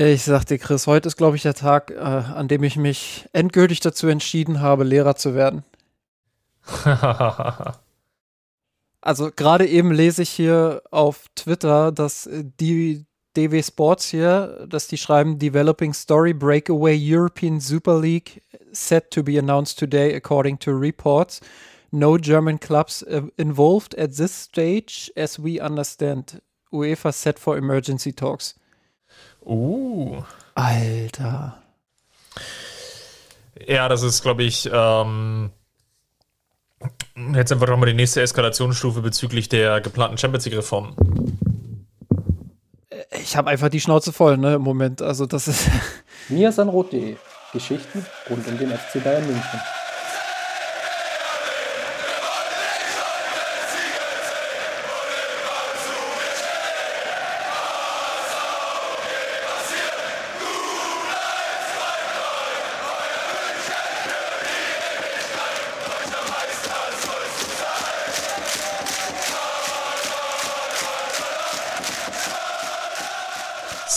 Ich sag dir, Chris, heute ist, glaube ich, der Tag, äh, an dem ich mich endgültig dazu entschieden habe, Lehrer zu werden. also gerade eben lese ich hier auf Twitter, dass die DW Sports hier, dass die schreiben Developing Story Breakaway European Super League set to be announced today according to reports. No German clubs uh, involved at this stage as we understand. UEFA set for emergency talks. Uh. Alter. Ja, das ist, glaube ich, ähm, jetzt einfach nochmal die nächste Eskalationsstufe bezüglich der geplanten Champions League-Reform. Ich habe einfach die Schnauze voll, ne, im Moment. Also, das ist. Miasanrot.de Geschichten rund um den FC Bayern München.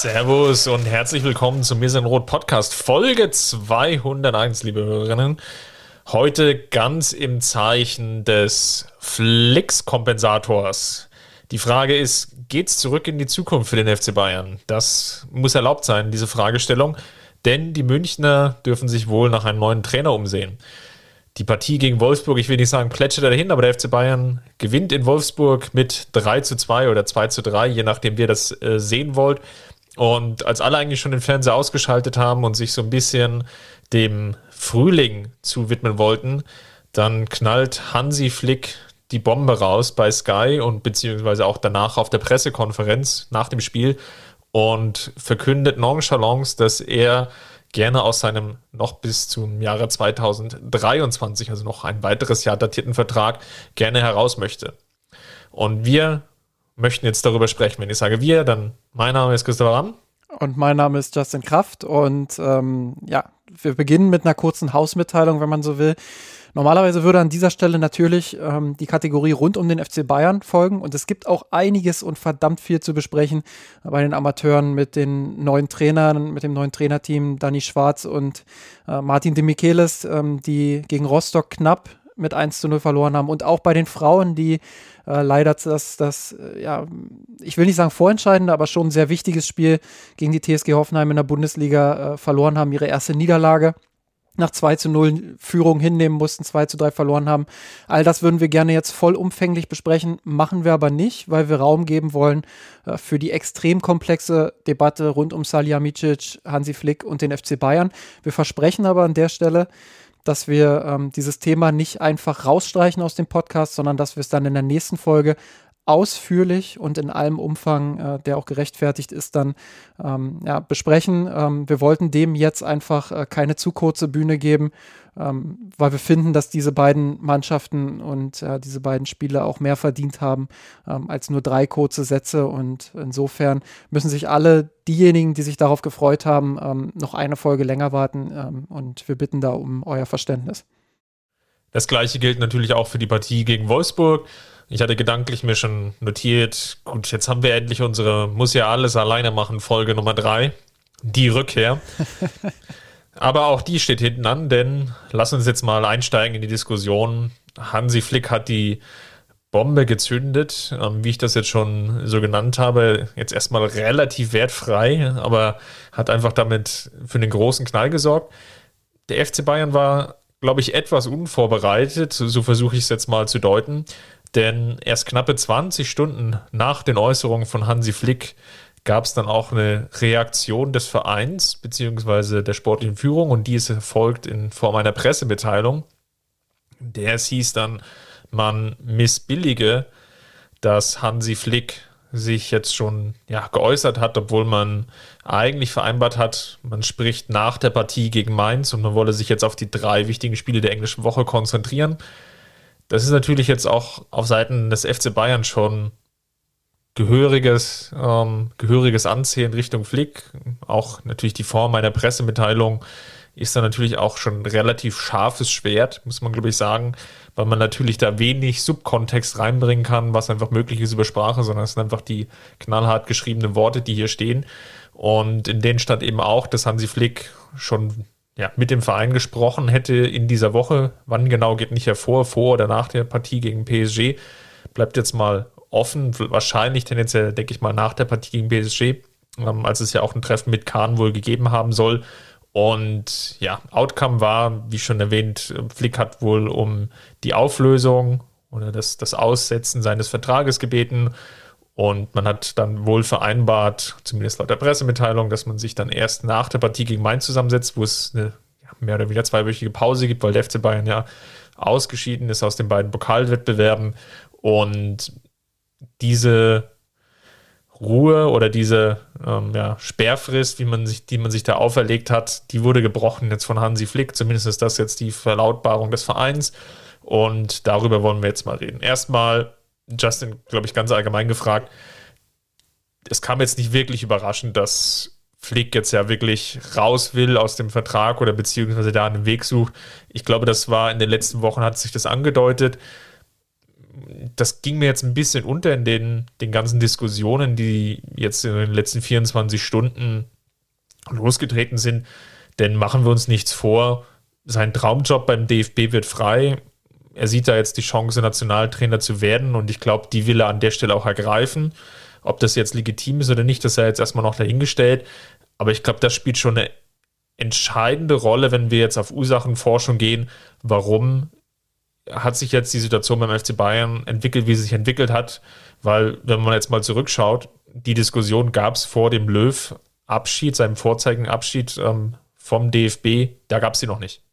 Servus und herzlich willkommen zum Mir sind Rot Podcast Folge 201, liebe Hörerinnen. Heute ganz im Zeichen des Flix-Kompensators. Die Frage ist, geht's zurück in die Zukunft für den FC Bayern? Das muss erlaubt sein, diese Fragestellung, denn die Münchner dürfen sich wohl nach einem neuen Trainer umsehen. Die Partie gegen Wolfsburg, ich will nicht sagen plätschert dahin, aber der FC Bayern gewinnt in Wolfsburg mit 3 zu 2 oder 2 zu 3, je nachdem, wie ihr das äh, sehen wollt. Und als alle eigentlich schon den Fernseher ausgeschaltet haben und sich so ein bisschen dem Frühling zu widmen wollten, dann knallt Hansi Flick die Bombe raus bei Sky und beziehungsweise auch danach auf der Pressekonferenz nach dem Spiel und verkündet nonchalance, dass er gerne aus seinem noch bis zum Jahre 2023, also noch ein weiteres Jahr datierten Vertrag, gerne heraus möchte. Und wir möchten jetzt darüber sprechen. Wenn ich sage wir, dann mein Name ist Christopher Ramm. Und mein Name ist Justin Kraft. Und ähm, ja, wir beginnen mit einer kurzen Hausmitteilung, wenn man so will. Normalerweise würde an dieser Stelle natürlich ähm, die Kategorie rund um den FC Bayern folgen und es gibt auch einiges und verdammt viel zu besprechen bei den Amateuren mit den neuen Trainern, mit dem neuen Trainerteam Dani Schwarz und äh, Martin de Michelis, ähm, die gegen Rostock knapp mit 1 zu 0 verloren haben und auch bei den Frauen, die äh, leider das, das, äh, ja, ich will nicht sagen vorentscheidende, aber schon ein sehr wichtiges Spiel gegen die TSG Hoffenheim in der Bundesliga äh, verloren haben, ihre erste Niederlage nach 2 zu 0 Führung hinnehmen mussten, 2 zu 3 verloren haben. All das würden wir gerne jetzt vollumfänglich besprechen, machen wir aber nicht, weil wir Raum geben wollen äh, für die extrem komplexe Debatte rund um Salihamidzic, Hansi Flick und den FC Bayern. Wir versprechen aber an der Stelle, dass wir ähm, dieses Thema nicht einfach rausstreichen aus dem Podcast, sondern dass wir es dann in der nächsten Folge ausführlich und in allem Umfang, äh, der auch gerechtfertigt ist, dann ähm, ja, besprechen. Ähm, wir wollten dem jetzt einfach äh, keine zu kurze Bühne geben, ähm, weil wir finden, dass diese beiden Mannschaften und äh, diese beiden Spiele auch mehr verdient haben ähm, als nur drei kurze Sätze. Und insofern müssen sich alle diejenigen, die sich darauf gefreut haben, ähm, noch eine Folge länger warten. Ähm, und wir bitten da um euer Verständnis. Das gleiche gilt natürlich auch für die Partie gegen Wolfsburg. Ich hatte gedanklich mir schon notiert, gut, jetzt haben wir endlich unsere Muss ja alles alleine machen, Folge Nummer drei, die Rückkehr. Aber auch die steht hinten an, denn lass uns jetzt mal einsteigen in die Diskussion. Hansi Flick hat die Bombe gezündet, ähm, wie ich das jetzt schon so genannt habe, jetzt erstmal relativ wertfrei, aber hat einfach damit für einen großen Knall gesorgt. Der FC Bayern war, glaube ich, etwas unvorbereitet, so versuche ich es jetzt mal zu deuten. Denn erst knappe 20 Stunden nach den Äußerungen von Hansi Flick gab es dann auch eine Reaktion des Vereins bzw. der sportlichen Führung und die ist erfolgt in Form einer Pressemitteilung. Der es hieß dann, man missbillige, dass Hansi Flick sich jetzt schon ja, geäußert hat, obwohl man eigentlich vereinbart hat, man spricht nach der Partie gegen Mainz und man wolle sich jetzt auf die drei wichtigen Spiele der englischen Woche konzentrieren. Das ist natürlich jetzt auch auf Seiten des FC Bayern schon gehöriges, ähm, gehöriges Ansehen Richtung Flick. Auch natürlich die Form einer Pressemitteilung ist da natürlich auch schon relativ scharfes Schwert, muss man glaube ich sagen, weil man natürlich da wenig Subkontext reinbringen kann, was einfach möglich ist über Sprache, sondern es sind einfach die knallhart geschriebenen Worte, die hier stehen. Und in denen stand eben auch, dass Hansi Flick schon ja, mit dem Verein gesprochen hätte in dieser Woche. Wann genau geht nicht hervor, vor oder nach der Partie gegen PSG. Bleibt jetzt mal offen. Wahrscheinlich tendenziell, denke ich mal, nach der Partie gegen PSG, ähm, als es ja auch ein Treffen mit Kahn wohl gegeben haben soll. Und ja, Outcome war, wie schon erwähnt, Flick hat wohl um die Auflösung oder das, das Aussetzen seines Vertrages gebeten. Und man hat dann wohl vereinbart, zumindest laut der Pressemitteilung, dass man sich dann erst nach der Partie gegen Mainz zusammensetzt, wo es eine mehr oder weniger zweiwöchige Pause gibt, weil der FC Bayern ja ausgeschieden ist aus den beiden Pokalwettbewerben. Und diese Ruhe oder diese ähm, ja, Sperrfrist, wie man sich, die man sich da auferlegt hat, die wurde gebrochen jetzt von Hansi Flick. Zumindest ist das jetzt die Verlautbarung des Vereins. Und darüber wollen wir jetzt mal reden. Erstmal Justin, glaube ich, ganz allgemein gefragt. Es kam jetzt nicht wirklich überraschend, dass Flick jetzt ja wirklich raus will aus dem Vertrag oder beziehungsweise da einen Weg sucht. Ich glaube, das war in den letzten Wochen, hat sich das angedeutet. Das ging mir jetzt ein bisschen unter in den, den ganzen Diskussionen, die jetzt in den letzten 24 Stunden losgetreten sind. Denn machen wir uns nichts vor, sein Traumjob beim DFB wird frei er sieht da jetzt die Chance, Nationaltrainer zu werden und ich glaube, die will er an der Stelle auch ergreifen. Ob das jetzt legitim ist oder nicht, das sei jetzt erstmal noch dahingestellt. Aber ich glaube, das spielt schon eine entscheidende Rolle, wenn wir jetzt auf Ursachenforschung gehen. Warum hat sich jetzt die Situation beim FC Bayern entwickelt, wie sie sich entwickelt hat? Weil, wenn man jetzt mal zurückschaut, die Diskussion gab es vor dem Löw-Abschied, seinem Vorzeigenabschied ähm, vom DFB, da gab es sie noch nicht.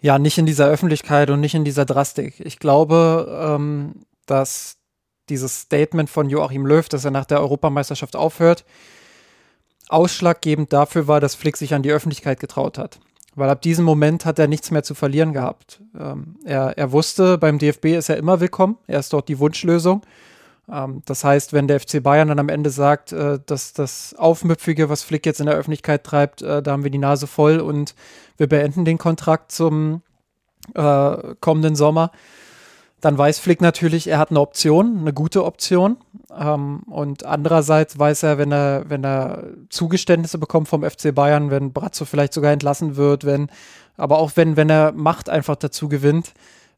Ja, nicht in dieser Öffentlichkeit und nicht in dieser Drastik. Ich glaube, ähm, dass dieses Statement von Joachim Löw, dass er nach der Europameisterschaft aufhört, ausschlaggebend dafür war, dass Flick sich an die Öffentlichkeit getraut hat. Weil ab diesem Moment hat er nichts mehr zu verlieren gehabt. Ähm, er, er wusste, beim DFB ist er immer willkommen. Er ist dort die Wunschlösung. Ähm, das heißt, wenn der FC Bayern dann am Ende sagt, äh, dass das Aufmüpfige, was Flick jetzt in der Öffentlichkeit treibt, äh, da haben wir die Nase voll und wir beenden den Kontrakt zum äh, kommenden Sommer, dann weiß Flick natürlich, er hat eine Option, eine gute Option. Ähm, und andererseits weiß er, wenn er, wenn er Zugeständnisse bekommt vom FC Bayern, wenn Brazzo vielleicht sogar entlassen wird, wenn, aber auch wenn, wenn er Macht einfach dazu gewinnt,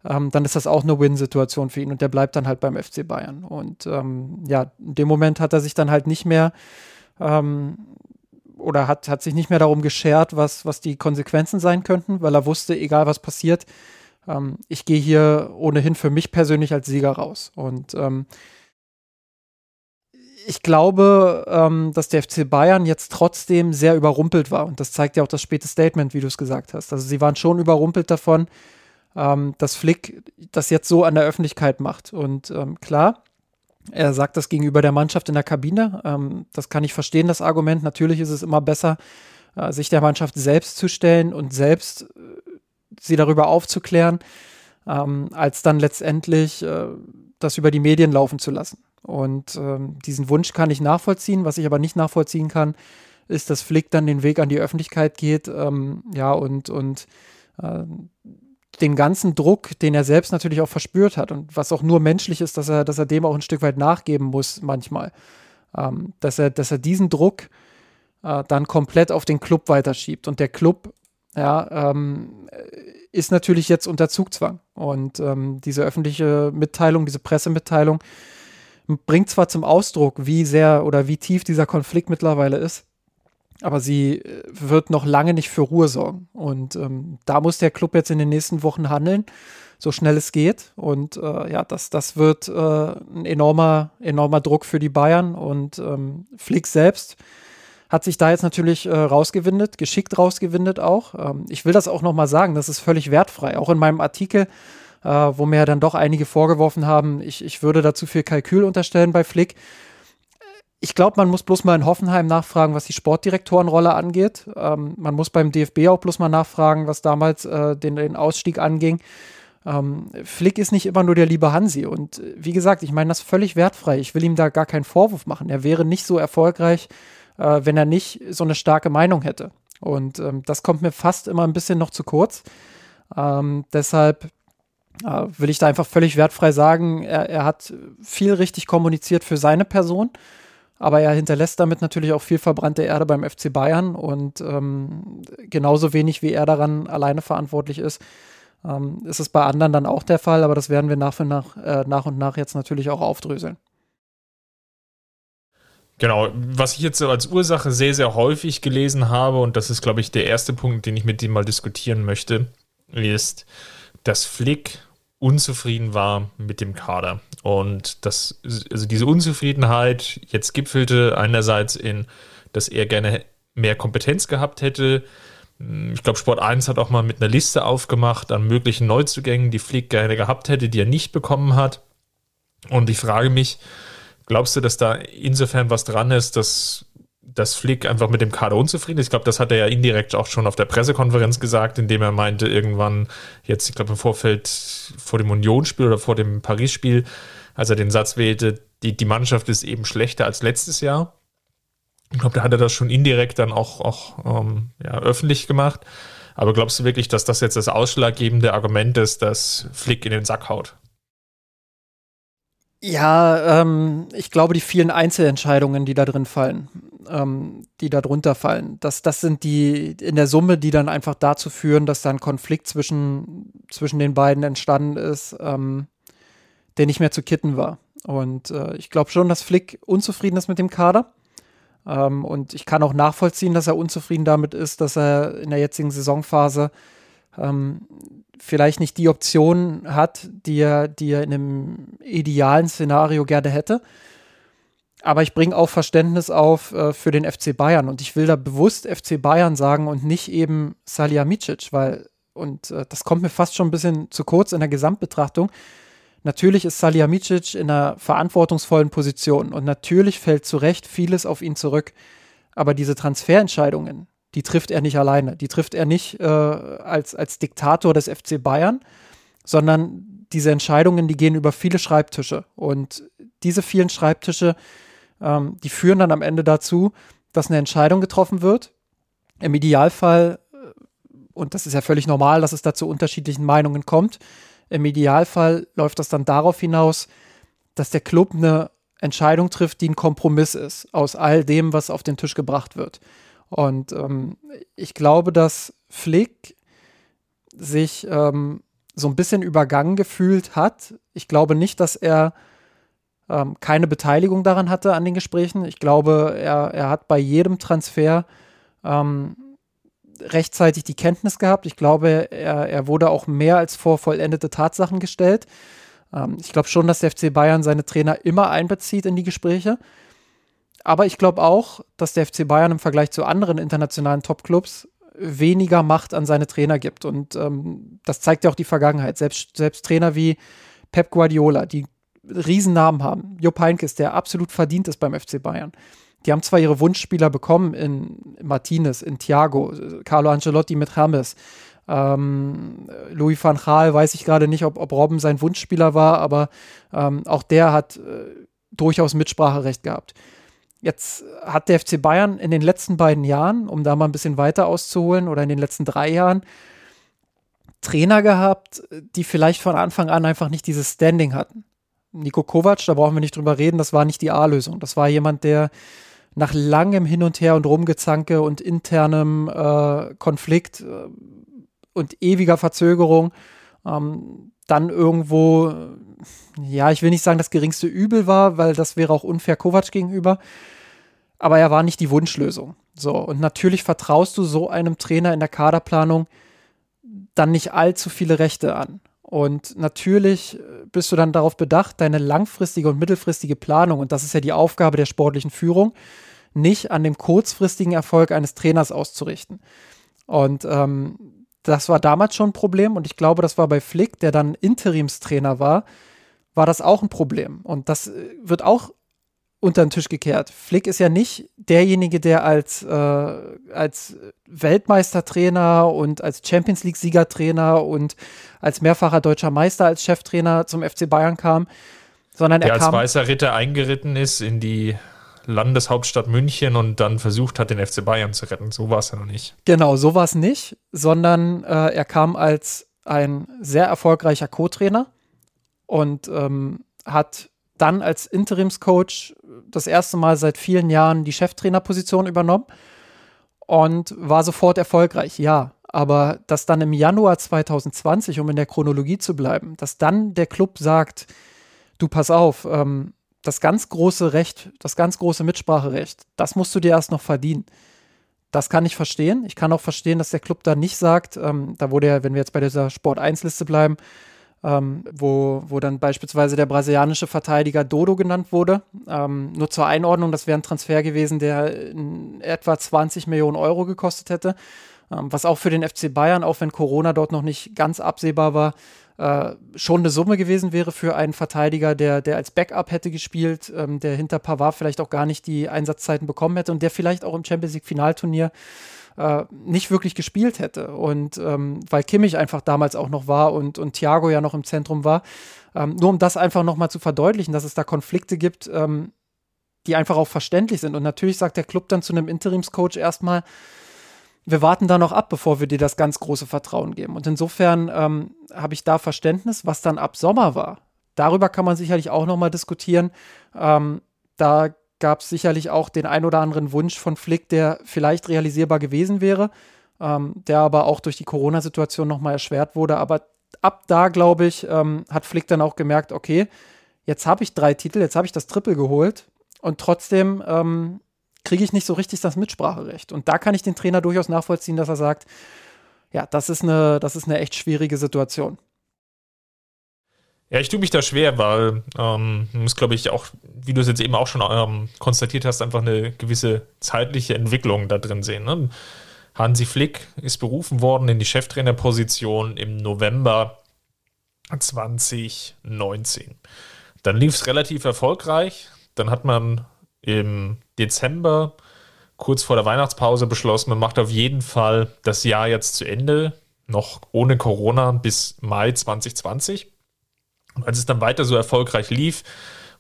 ähm, dann ist das auch eine Win-Situation für ihn und der bleibt dann halt beim FC Bayern. Und ähm, ja, in dem Moment hat er sich dann halt nicht mehr ähm, oder hat, hat sich nicht mehr darum geschert, was, was die Konsequenzen sein könnten, weil er wusste, egal was passiert, ähm, ich gehe hier ohnehin für mich persönlich als Sieger raus. Und ähm, ich glaube, ähm, dass der FC Bayern jetzt trotzdem sehr überrumpelt war. Und das zeigt ja auch das späte Statement, wie du es gesagt hast. Also sie waren schon überrumpelt davon, ähm, dass Flick das jetzt so an der Öffentlichkeit macht. Und ähm, klar, er sagt das gegenüber der Mannschaft in der Kabine. Ähm, das kann ich verstehen, das Argument. Natürlich ist es immer besser, äh, sich der Mannschaft selbst zu stellen und selbst äh, sie darüber aufzuklären, ähm, als dann letztendlich äh, das über die Medien laufen zu lassen. Und ähm, diesen Wunsch kann ich nachvollziehen. Was ich aber nicht nachvollziehen kann, ist, dass Flick dann den Weg an die Öffentlichkeit geht, ähm, ja, und, und äh, den ganzen Druck, den er selbst natürlich auch verspürt hat und was auch nur menschlich ist, dass er, dass er dem auch ein Stück weit nachgeben muss manchmal. Ähm, dass, er, dass er diesen Druck äh, dann komplett auf den Club weiterschiebt. Und der Club, ja, ähm, ist natürlich jetzt unter Zugzwang. Und ähm, diese öffentliche Mitteilung, diese Pressemitteilung bringt zwar zum Ausdruck, wie sehr oder wie tief dieser Konflikt mittlerweile ist, aber sie äh, wird noch lange nicht für Ruhe sorgen. Und ähm, da muss der Club jetzt in den nächsten Wochen handeln, so schnell es geht. Und äh, ja, das, das wird äh, ein enormer, enormer Druck für die Bayern. Und ähm, Flick selbst hat sich da jetzt natürlich äh, rausgewindet, geschickt rausgewindet auch. Ähm, ich will das auch nochmal sagen, das ist völlig wertfrei. Auch in meinem Artikel, äh, wo mir dann doch einige vorgeworfen haben, ich, ich würde da zu viel Kalkül unterstellen bei Flick ich glaube, man muss bloß mal in Hoffenheim nachfragen, was die Sportdirektorenrolle angeht. Ähm, man muss beim DFB auch bloß mal nachfragen, was damals äh, den, den, Ausstieg anging. Ähm, Flick ist nicht immer nur der liebe Hansi. Und äh, wie gesagt, ich meine das völlig wertfrei. Ich will ihm da gar keinen Vorwurf machen. Er wäre nicht so erfolgreich, äh, wenn er nicht so eine starke Meinung hätte. Und ähm, das kommt mir fast immer ein bisschen noch zu kurz. Ähm, deshalb äh, will ich da einfach völlig wertfrei sagen, er, er hat viel richtig kommuniziert für seine Person Aber er hinterlässt damit natürlich auch viel verbrannte Erde beim FC Bayern und ähm, genauso wenig wie er daran alleine verantwortlich ist, ähm, ist es bei anderen dann auch der Fall, aber das werden wir nach und nach, äh, nach und nach jetzt natürlich auch aufdröseln. Genau, was ich jetzt als Ursache sehr, sehr häufig gelesen habe, und das ist, glaube ich, der erste Punkt, den ich mit dem mal diskutieren möchte, ist, dass Flick unzufrieden war mit dem Kader. Und das, also diese Unzufriedenheit jetzt gipfelte einerseits in, dass er gerne mehr Kompetenz gehabt hätte. Ich glaube, Sport 1 hat auch mal mit einer Liste aufgemacht an möglichen Neuzugängen, die Flick gerne gehabt hätte, die er nicht bekommen hat. Und ich frage mich, Glaubst du, dass da insofern was dran ist, dass, dass Flick einfach mit dem Kader unzufrieden ist? Ich glaube, das hat er ja indirekt auch schon auf der Pressekonferenz gesagt, indem er meinte, irgendwann jetzt, ich glaube, im Vorfeld vor dem Unionsspiel oder vor dem Paris-Spiel, als er den Satz wählte, die, die Mannschaft ist eben schlechter als letztes Jahr. Ich glaube, da hat er das schon indirekt dann auch, auch ähm, ja, öffentlich gemacht. Aber glaubst du wirklich, dass das jetzt das ausschlaggebende Argument ist, dass Flick in den Sack haut? Ja, ähm, ich glaube, die vielen Einzelentscheidungen, die da drin fallen, ähm, die da drunter fallen, das, das sind die in der Summe, die dann einfach dazu führen, dass da ein Konflikt zwischen, zwischen den beiden entstanden ist, ähm, der nicht mehr zu kitten war. Und äh, ich glaube schon, dass Flick unzufrieden ist mit dem Kader. Ähm, und ich kann auch nachvollziehen, dass er unzufrieden damit ist, dass er in der jetzigen Saisonphase ähm, vielleicht nicht die Option hat, die er, die er in einem idealen Szenario gerne hätte. Aber ich bringe auch Verständnis auf äh, für den FC Bayern und ich will da bewusst FC Bayern sagen und nicht eben Salihamidzic, weil, und äh, das kommt mir fast schon ein bisschen zu kurz in der Gesamtbetrachtung. Natürlich ist Salihamidzic in einer verantwortungsvollen Position und natürlich fällt zu Recht vieles auf ihn zurück. Aber diese Transferentscheidungen, die trifft er nicht alleine. Die trifft er nicht äh, als, als Diktator des FC Bayern, sondern diese Entscheidungen, die gehen über viele Schreibtische. Und diese vielen Schreibtische, ähm, die führen dann am Ende dazu, dass eine Entscheidung getroffen wird. Im Idealfall, äh, und das ist ja völlig normal, dass es da zu unterschiedlichen Meinungen kommt, im Idealfall läuft das dann darauf hinaus, dass der Club eine Entscheidung trifft, die ein Kompromiss ist aus all dem, was auf den Tisch gebracht wird. Und ähm, ich glaube, dass Flick sich ähm, so ein bisschen übergangen gefühlt hat. Ich glaube nicht, dass er ähm, keine Beteiligung daran hatte an den Gesprächen. Ich glaube, er, er hat bei jedem Transfer ähm, rechtzeitig die Kenntnis gehabt. Ich glaube, er, er wurde auch mehr als vor vollendete Tatsachen gestellt. Ähm, ich glaube schon, dass der FC Bayern seine Trainer immer einbezieht in die Gespräche. Aber ich glaube auch, dass der FC Bayern im Vergleich zu anderen internationalen Top-Clubs weniger Macht an seine Trainer gibt. Und ähm, das zeigt ja auch die Vergangenheit. Selbst, selbst Trainer wie Pep Guardiola, die Riesennamen haben. Jupp Heynckes, der absolut verdient ist beim FC Bayern. Die haben zwar ihre Wunschspieler bekommen in Martinez, in Thiago, Carlo Ancelotti mit James. Ähm, Louis van Gaal weiß ich gerade nicht, ob, ob Robben sein Wunschspieler war, aber ähm, auch der hat äh, durchaus Mitspracherecht gehabt. Jetzt hat der FC Bayern in den letzten beiden Jahren, um da mal ein bisschen weiter auszuholen, oder in den letzten drei Jahren Trainer gehabt, die vielleicht von Anfang an einfach nicht dieses Standing hatten. Nico Kovac, da brauchen wir nicht drüber reden, das war nicht die A-Lösung. Das war jemand, der nach langem Hin und Her und Rumgezanke und internem äh, Konflikt äh, und ewiger Verzögerung ähm, dann irgendwo, ja, ich will nicht sagen, das geringste Übel war, weil das wäre auch unfair Kovac gegenüber, aber er war nicht die Wunschlösung. So, und natürlich vertraust du so einem Trainer in der Kaderplanung dann nicht allzu viele Rechte an. Und natürlich bist du dann darauf bedacht, deine langfristige und mittelfristige Planung, und das ist ja die Aufgabe der sportlichen Führung, nicht an dem kurzfristigen Erfolg eines Trainers auszurichten. Und ähm, das war damals schon ein Problem und ich glaube, das war bei Flick, der dann Interimstrainer war, war das auch ein Problem. Und das äh, wird auch unter den Tisch gekehrt. Flick ist ja nicht derjenige, der als, äh, als Weltmeistertrainer und als Champions League-Siegertrainer und als mehrfacher deutscher Meister als Cheftrainer zum FC Bayern kam, sondern der er kam. als weißer Ritter eingeritten ist in die Landeshauptstadt München und dann versucht hat, den FC Bayern zu retten. So war es ja noch nicht. Genau, so war es nicht, sondern äh, er kam als ein sehr erfolgreicher Co-Trainer und ähm, hat dann als Interimscoach das erste Mal seit vielen Jahren die Cheftrainerposition übernommen und war sofort erfolgreich, ja. Aber dass dann im Januar 2020, um in der Chronologie zu bleiben, dass dann der Club sagt, du pass auf, ähm, das ganz große Recht, das ganz große Mitspracherecht, das musst du dir erst noch verdienen. Das kann ich verstehen. Ich kann auch verstehen, dass der Club da nicht sagt, ähm, da wurde ja, wenn wir jetzt bei dieser Sport 1-Liste bleiben, ähm, wo, wo dann beispielsweise der brasilianische Verteidiger Dodo genannt wurde. Ähm, nur zur Einordnung, das wäre ein Transfer gewesen, der etwa 20 Millionen Euro gekostet hätte. Ähm, was auch für den FC Bayern, auch wenn Corona dort noch nicht ganz absehbar war, äh, schon eine Summe gewesen wäre für einen Verteidiger, der, der als Backup hätte gespielt, ähm, der hinter Pavard vielleicht auch gar nicht die Einsatzzeiten bekommen hätte und der vielleicht auch im Champions League Finalturnier äh, nicht wirklich gespielt hätte. Und ähm, weil Kimmich einfach damals auch noch war und, und Thiago ja noch im Zentrum war. Ähm, nur um das einfach nochmal zu verdeutlichen, dass es da Konflikte gibt, ähm, die einfach auch verständlich sind. Und natürlich sagt der Club dann zu einem Interimscoach erstmal, wir warten da noch ab, bevor wir dir das ganz große Vertrauen geben. Und insofern ähm, habe ich da Verständnis, was dann ab Sommer war. Darüber kann man sicherlich auch nochmal diskutieren. Ähm, da gab es sicherlich auch den ein oder anderen Wunsch von Flick, der vielleicht realisierbar gewesen wäre, ähm, der aber auch durch die Corona-Situation nochmal erschwert wurde. Aber ab da, glaube ich, ähm, hat Flick dann auch gemerkt, okay, jetzt habe ich drei Titel, jetzt habe ich das Triple geholt und trotzdem ähm, kriege ich nicht so richtig das Mitspracherecht. Und da kann ich den Trainer durchaus nachvollziehen, dass er sagt, ja, das ist eine, das ist eine echt schwierige Situation. Ja, ich tue mich da schwer, weil ähm, muss, glaube ich, auch, wie du es jetzt eben auch schon ähm, konstatiert hast, einfach eine gewisse zeitliche Entwicklung da drin sehen. Ne? Hansi Flick ist berufen worden in die Cheftrainerposition im November 2019. Dann lief es relativ erfolgreich. Dann hat man im Dezember, kurz vor der Weihnachtspause, beschlossen, man macht auf jeden Fall das Jahr jetzt zu Ende, noch ohne Corona bis Mai 2020. Und als es dann weiter so erfolgreich lief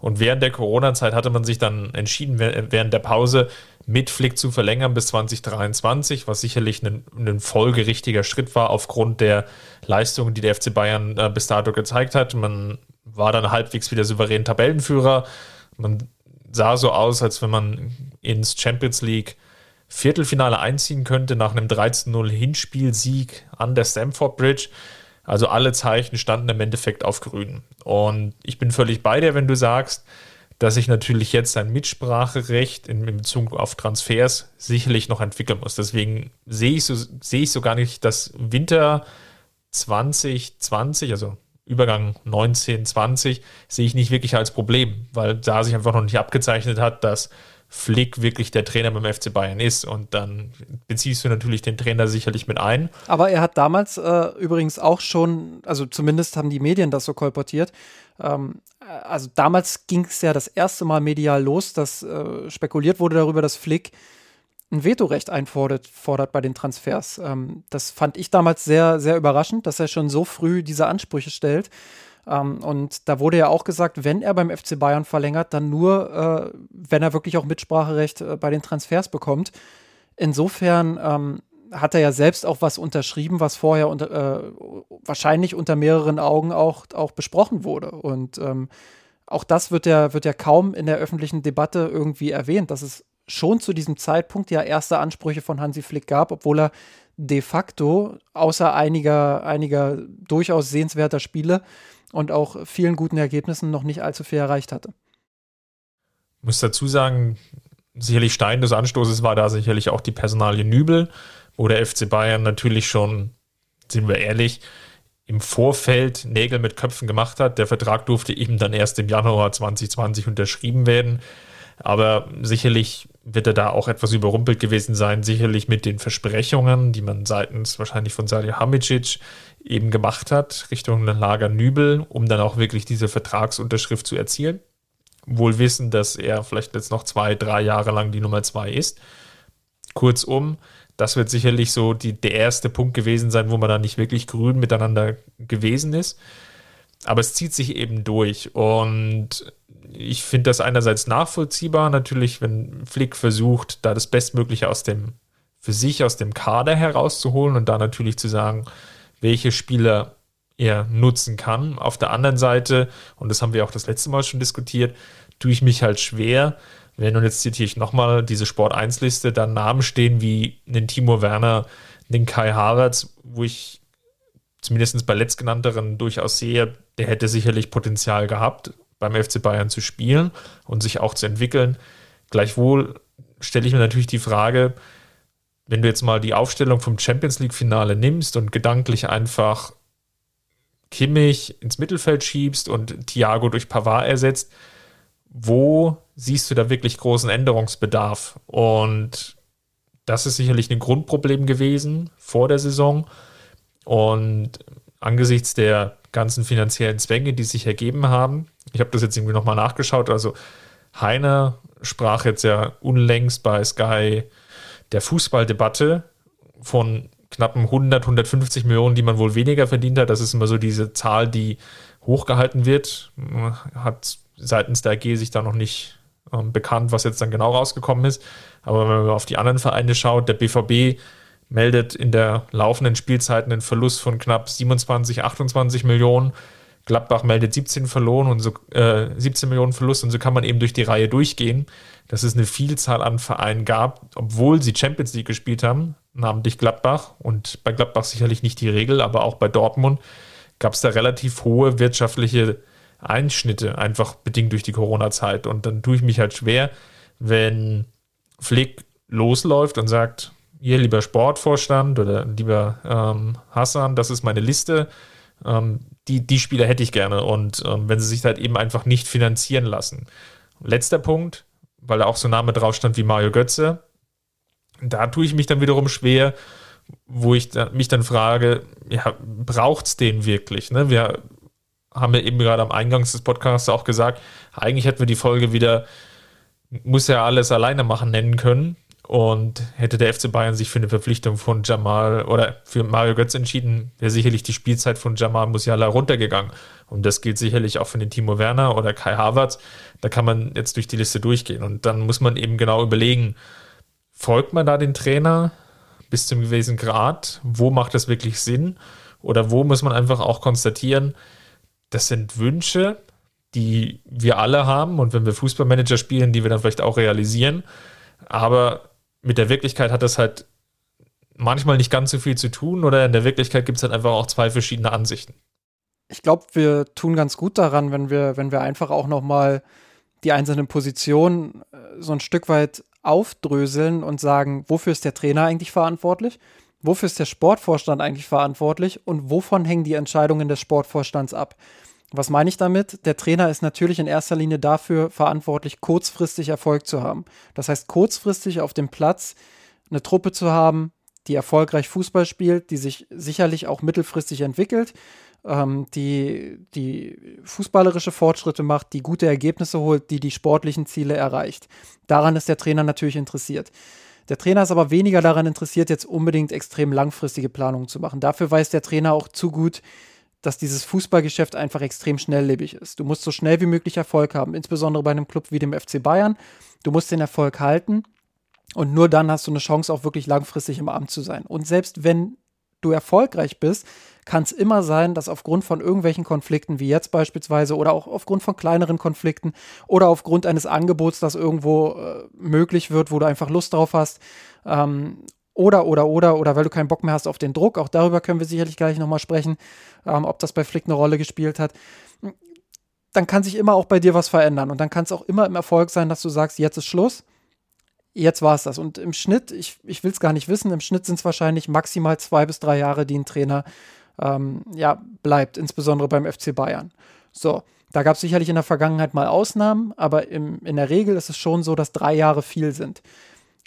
und während der Corona-Zeit hatte man sich dann entschieden, während der Pause mit Flick zu verlängern bis 2023, was sicherlich ein, ein folgerichtiger Schritt war aufgrund der Leistungen, die der FC Bayern äh, bis dato gezeigt hat. Man war dann halbwegs wieder souverän Tabellenführer. Man sah so aus, als wenn man ins Champions League Viertelfinale einziehen könnte nach einem 13-0 Hinspielsieg an der Stamford Bridge. Also alle Zeichen standen im Endeffekt auf grün. Und ich bin völlig bei dir, wenn du sagst, dass sich natürlich jetzt sein Mitspracherecht in, in Bezug auf Transfers sicherlich noch entwickeln muss. Deswegen sehe ich so, sehe ich so gar nicht, dass Winter 2020, also Übergang 19, 20, sehe ich nicht wirklich als Problem, weil da sich einfach noch nicht abgezeichnet hat, dass Flick wirklich der Trainer beim FC Bayern ist. Und dann beziehst du natürlich den Trainer sicherlich mit ein. Aber er hat damals äh, übrigens auch schon, also zumindest haben die Medien das so kolportiert. Ähm, also damals ging es ja das erste Mal medial los, dass äh, spekuliert wurde darüber, dass Flick ein Vetorecht einfordert fordert bei den Transfers. Ähm, das fand ich damals sehr, sehr überraschend, dass er schon so früh diese Ansprüche stellt. Ähm, und da wurde ja auch gesagt, wenn er beim FC Bayern verlängert, dann nur, äh, wenn er wirklich auch Mitspracherecht äh, bei den Transfers bekommt. Insofern ähm, hat er ja selbst auch was unterschrieben, was vorher unter, äh, wahrscheinlich unter mehreren Augen auch, auch besprochen wurde. Und ähm, auch das wird ja, wird ja kaum in der öffentlichen Debatte irgendwie erwähnt, dass es schon zu diesem Zeitpunkt ja erste Ansprüche von Hansi Flick gab, obwohl er de facto außer einiger, einiger durchaus sehenswerter Spiele und auch vielen guten Ergebnissen noch nicht allzu viel erreicht hatte. Ich muss dazu sagen, sicherlich Stein des Anstoßes war da sicherlich auch die Personalie Nübel, wo der FC Bayern natürlich schon, sind wir ehrlich, im Vorfeld Nägel mit Köpfen gemacht hat. Der Vertrag durfte eben dann erst im Januar 2020 unterschrieben werden. Aber sicherlich wird er da auch etwas überrumpelt gewesen sein, sicherlich mit den Versprechungen, die man seitens wahrscheinlich von Salihamidzic eben gemacht hat, Richtung Lager Nübel, um dann auch wirklich diese Vertragsunterschrift zu erzielen. Wohl wissen, dass er vielleicht jetzt noch zwei, drei Jahre lang die Nummer zwei ist. Kurzum, das wird sicherlich so die, der erste Punkt gewesen sein, wo man dann nicht wirklich grün miteinander gewesen ist. Aber es zieht sich eben durch und ich finde das einerseits nachvollziehbar, natürlich, wenn Flick versucht, da das Bestmögliche aus dem, für sich aus dem Kader herauszuholen und da natürlich zu sagen, welche Spieler er nutzen kann. Auf der anderen Seite, und das haben wir auch das letzte Mal schon diskutiert, tue ich mich halt schwer, wenn, und jetzt zitiere ich nochmal diese Sport 1-Liste, da Namen stehen wie den Timo Werner, den Kai Havertz, wo ich zumindest bei letztgenannteren durchaus sehe, der hätte sicherlich Potenzial gehabt, beim FC Bayern zu spielen und sich auch zu entwickeln. Gleichwohl stelle ich mir natürlich die Frage, wenn du jetzt mal die Aufstellung vom Champions League-Finale nimmst und gedanklich einfach Kimmich ins Mittelfeld schiebst und Thiago durch Pavard ersetzt, wo siehst du da wirklich großen Änderungsbedarf? Und das ist sicherlich ein Grundproblem gewesen vor der Saison. Und angesichts der ganzen finanziellen Zwänge, die sich ergeben haben, ich habe das jetzt irgendwie nochmal nachgeschaut, also Heiner sprach jetzt ja unlängst bei Sky der Fußballdebatte von knappen 100, 150 Millionen, die man wohl weniger verdient hat. Das ist immer so diese Zahl, die hochgehalten wird. Hat seitens der AG sich da noch nicht ähm, bekannt, was jetzt dann genau rausgekommen ist. Aber wenn man auf die anderen Vereine schaut, der BVB meldet in der laufenden Spielzeit einen Verlust von knapp 27, 28 Millionen. Gladbach meldet 17 verloren und so, äh, 17 Millionen Verlust und so kann man eben durch die Reihe durchgehen, dass es eine Vielzahl an Vereinen gab, obwohl sie Champions League gespielt haben, namentlich Gladbach und bei Gladbach sicherlich nicht die Regel, aber auch bei Dortmund gab es da relativ hohe wirtschaftliche Einschnitte, einfach bedingt durch die Corona-Zeit. Und dann tue ich mich halt schwer, wenn Flick losläuft und sagt, hier lieber Sportvorstand oder lieber ähm, Hassan, das ist meine Liste. Ähm, die, die Spieler hätte ich gerne. Und ähm, wenn sie sich halt eben einfach nicht finanzieren lassen. Letzter Punkt, weil da auch so ein Name drauf stand wie Mario Götze. Da tue ich mich dann wiederum schwer, wo ich da, mich dann frage, ja, braucht es den wirklich? Ne? Wir haben ja eben gerade am Eingang des Podcasts auch gesagt, eigentlich hätten wir die Folge wieder muss ja alles alleine machen nennen können. Und hätte der FC Bayern sich für eine Verpflichtung von Jamal oder für Mario Götz entschieden, wäre sicherlich die Spielzeit von Jamal Musiala runtergegangen. Und das gilt sicherlich auch für den Timo Werner oder Kai Havertz. Da kann man jetzt durch die Liste durchgehen. Und dann muss man eben genau überlegen, folgt man da den Trainer bis zum gewissen Grad? Wo macht das wirklich Sinn? Oder wo muss man einfach auch konstatieren, das sind Wünsche, die wir alle haben und wenn wir Fußballmanager spielen, die wir dann vielleicht auch realisieren. Aber mit der Wirklichkeit hat das halt manchmal nicht ganz so viel zu tun oder in der Wirklichkeit gibt es halt einfach auch zwei verschiedene Ansichten. Ich glaube, wir tun ganz gut daran, wenn wir, wenn wir einfach auch nochmal die einzelnen Positionen äh, so ein Stück weit aufdröseln und sagen, wofür ist der Trainer eigentlich verantwortlich? Wofür ist der Sportvorstand eigentlich verantwortlich und wovon hängen die Entscheidungen des Sportvorstands ab? Was meine ich damit? Der Trainer ist natürlich in erster Linie dafür verantwortlich, kurzfristig Erfolg zu haben. Das heißt, kurzfristig auf dem Platz eine Truppe zu haben, die erfolgreich Fußball spielt, die sich sicherlich auch mittelfristig entwickelt, ähm, die, die fußballerische Fortschritte macht, die gute Ergebnisse holt, die die sportlichen Ziele erreicht. Daran ist der Trainer natürlich interessiert. Der Trainer ist aber weniger daran interessiert, jetzt unbedingt extrem langfristige Planungen zu machen. Dafür weiß der Trainer auch zu gut, dass dieses Fußballgeschäft einfach extrem schnelllebig ist. Du musst so schnell wie möglich Erfolg haben, insbesondere bei einem Club wie dem FC Bayern. Du musst den Erfolg halten und nur dann hast du eine Chance, auch wirklich langfristig im Amt zu sein. Und selbst wenn du erfolgreich bist, kann es immer sein, dass aufgrund von irgendwelchen Konflikten, wie jetzt beispielsweise, oder auch aufgrund von kleineren Konflikten oder aufgrund eines Angebots, das irgendwo äh, möglich wird, wo du einfach Lust drauf hast, ähm, oder, oder, oder, oder weil du keinen Bock mehr hast auf den Druck, auch darüber können wir sicherlich gleich nochmal sprechen, ähm, ob das bei Flick eine Rolle gespielt hat. Dann kann sich immer auch bei dir was verändern und dann kann es auch immer im Erfolg sein, dass du sagst, jetzt ist Schluss, jetzt war es das. Und im Schnitt, ich, ich will es gar nicht wissen, im Schnitt sind es wahrscheinlich maximal zwei bis drei Jahre, die ein Trainer ähm, ja, bleibt, insbesondere beim FC Bayern. So, da gab es sicherlich in der Vergangenheit mal Ausnahmen, aber im, in der Regel ist es schon so, dass drei Jahre viel sind.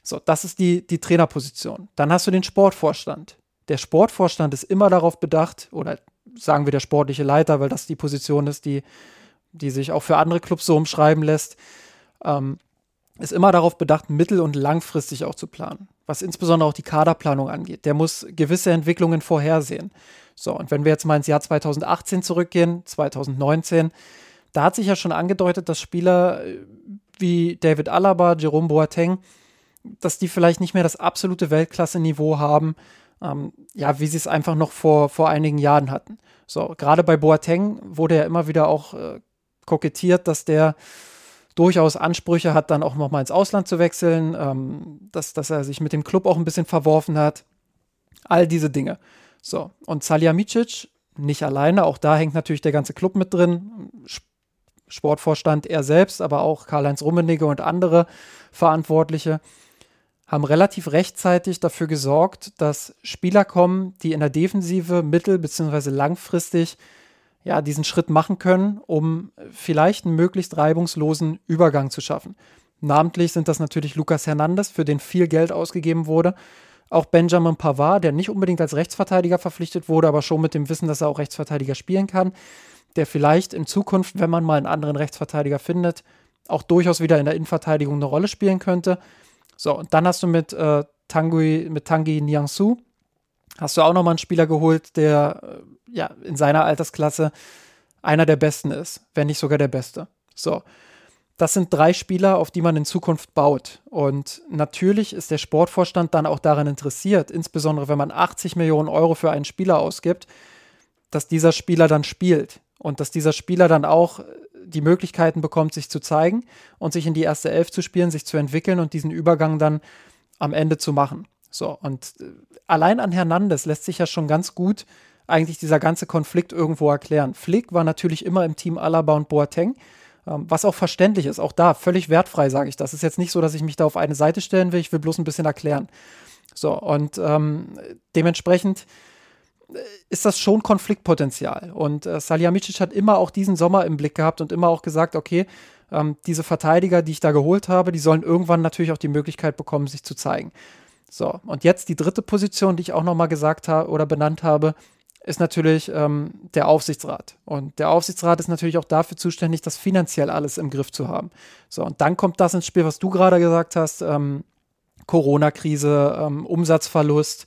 So, das ist die, die Trainerposition. Dann hast du den Sportvorstand. Der Sportvorstand ist immer darauf bedacht, oder sagen wir der sportliche Leiter, weil das die Position ist, die, die sich auch für andere Clubs so umschreiben lässt, ähm, ist immer darauf bedacht, mittel- und langfristig auch zu planen, was insbesondere auch die Kaderplanung angeht. Der muss gewisse Entwicklungen vorhersehen. So, und wenn wir jetzt mal ins Jahr 2018 zurückgehen, 2019, da hat sich ja schon angedeutet, dass Spieler äh, wie David Alaba, Jerome Boateng, dass die vielleicht nicht mehr das absolute Weltklasse-Niveau haben, ähm, ja, wie sie es einfach noch vor, vor einigen Jahren hatten. So, gerade bei Boateng wurde ja immer wieder auch äh, kokettiert, dass der durchaus Ansprüche hat, dann auch nochmal ins Ausland zu wechseln, ähm, dass, dass er sich mit dem Club auch ein bisschen verworfen hat. All diese Dinge. So, und Salihamidzic nicht alleine, auch da hängt natürlich der ganze Club mit drin. Sportvorstand er selbst, aber auch Karl-Heinz Rummenigge und andere Verantwortliche haben relativ rechtzeitig dafür gesorgt, dass Spieler kommen, die in der Defensive mittel- bzw. langfristig ja, diesen Schritt machen können, um vielleicht einen möglichst reibungslosen Übergang zu schaffen. Namentlich sind das natürlich Lucas Hernandez, für den viel Geld ausgegeben wurde. Auch Benjamin Pavard, der nicht unbedingt als Rechtsverteidiger verpflichtet wurde, aber schon mit dem Wissen, dass er auch Rechtsverteidiger spielen kann, der vielleicht in Zukunft, wenn man mal einen anderen Rechtsverteidiger findet, auch durchaus wieder in der Innenverteidigung eine Rolle spielen könnte. So, und dann hast du mit, äh, Tanguy, mit Tanguy Niangsu, hast du auch nochmal einen Spieler geholt, der äh, ja in seiner Altersklasse einer der besten ist, wenn nicht sogar der beste. So. Das sind drei Spieler, auf die man in Zukunft baut. Und natürlich ist der Sportvorstand dann auch daran interessiert, insbesondere wenn man 80 Millionen Euro für einen Spieler ausgibt, dass dieser Spieler dann spielt und dass dieser Spieler dann auch die Möglichkeiten bekommt, sich zu zeigen und sich in die erste Elf zu spielen, sich zu entwickeln und diesen Übergang dann am Ende zu machen. So, und äh, allein an Hernandez lässt sich ja schon ganz gut eigentlich dieser ganze Konflikt irgendwo erklären. Flick war natürlich immer im Team Alaba und Boateng, ähm, was auch verständlich ist. Auch da völlig wertfrei, sage ich das. Ist jetzt nicht so, dass ich mich da auf eine Seite stellen will, ich will bloß ein bisschen erklären. So, und ähm, dementsprechend ist das schon Konfliktpotenzial. Und äh, Salihamidzic hat immer auch diesen Sommer im Blick gehabt und immer auch gesagt, okay, ähm, diese Verteidiger, die ich da geholt habe, die sollen irgendwann natürlich auch die Möglichkeit bekommen, sich zu zeigen. So, und jetzt die dritte Position, die ich auch nochmal gesagt habe oder benannt habe, ist natürlich ähm, der Aufsichtsrat. Und der Aufsichtsrat ist natürlich auch dafür zuständig, das finanziell alles im Griff zu haben. So, und dann kommt das ins Spiel, was du gerade gesagt hast: ähm, Corona-Krise, ähm, Umsatzverlust.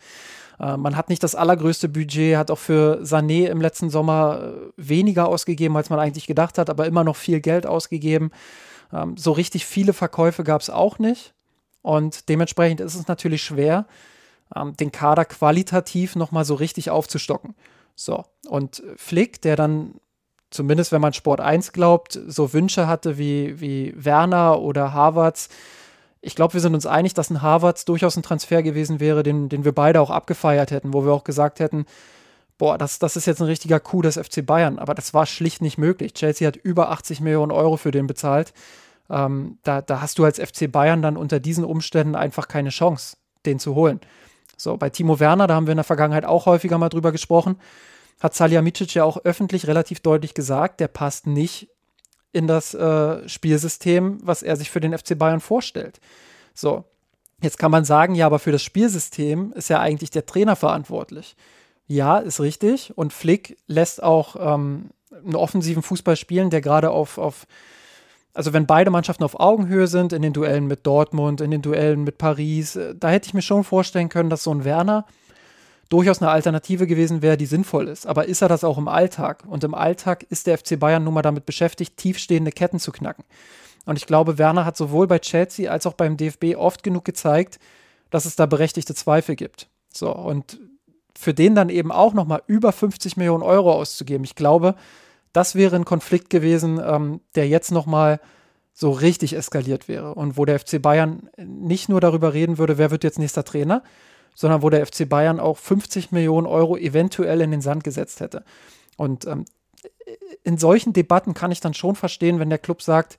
Äh, man hat nicht das allergrößte Budget, hat auch für Sané im letzten Sommer äh, weniger ausgegeben, als man eigentlich gedacht hat, aber immer noch viel Geld ausgegeben. Ähm, so richtig viele Verkäufe gab es auch nicht. Und dementsprechend ist es natürlich schwer, ähm, den Kader qualitativ nochmal so richtig aufzustocken. So, und Flick, der dann zumindest wenn man Sport 1 glaubt, so Wünsche hatte wie, wie Werner oder Harvards. Ich glaube, wir sind uns einig, dass ein Harvards durchaus ein Transfer gewesen wäre, den, den wir beide auch abgefeiert hätten, wo wir auch gesagt hätten, boah, das, das ist jetzt ein richtiger Coup des FC Bayern. Aber das war schlicht nicht möglich. Chelsea hat über 80 Millionen Euro für den bezahlt. Ähm, da, da hast du als FC Bayern dann unter diesen Umständen einfach keine Chance, den zu holen. So, bei Timo Werner, da haben wir in der Vergangenheit auch häufiger mal drüber gesprochen, hat Salihamidzic ja auch öffentlich relativ deutlich gesagt, der passt nicht in das äh, Spielsystem, was er sich für den FC Bayern vorstellt. So, jetzt kann man sagen, ja, aber für das Spielsystem ist ja eigentlich der Trainer verantwortlich. Ja, ist richtig. Und Flick lässt auch ähm, einen offensiven Fußball spielen, der gerade auf, auf also wenn beide Mannschaften auf Augenhöhe sind, in den Duellen mit Dortmund, in den Duellen mit Paris, äh, da hätte ich mir schon vorstellen können, dass so ein Werner durchaus eine Alternative gewesen wäre, die sinnvoll ist. Aber ist er das auch im Alltag? Und im Alltag ist der FC Bayern nun mal damit beschäftigt, tiefstehende Ketten zu knacken. Und ich glaube, Werner hat sowohl bei Chelsea als auch beim DFB oft genug gezeigt, dass es da berechtigte Zweifel gibt. So, und für den dann eben auch nochmal über 50 Millionen Euro auszugeben, ich glaube, das wäre ein Konflikt gewesen, ähm, der jetzt nochmal so richtig eskaliert wäre und wo der FC Bayern nicht nur darüber reden würde, wer wird jetzt nächster Trainer, sondern wo der FC Bayern auch 50 Millionen Euro eventuell in den Sand gesetzt hätte. Und ähm, in solchen Debatten kann ich dann schon verstehen, wenn der Club sagt,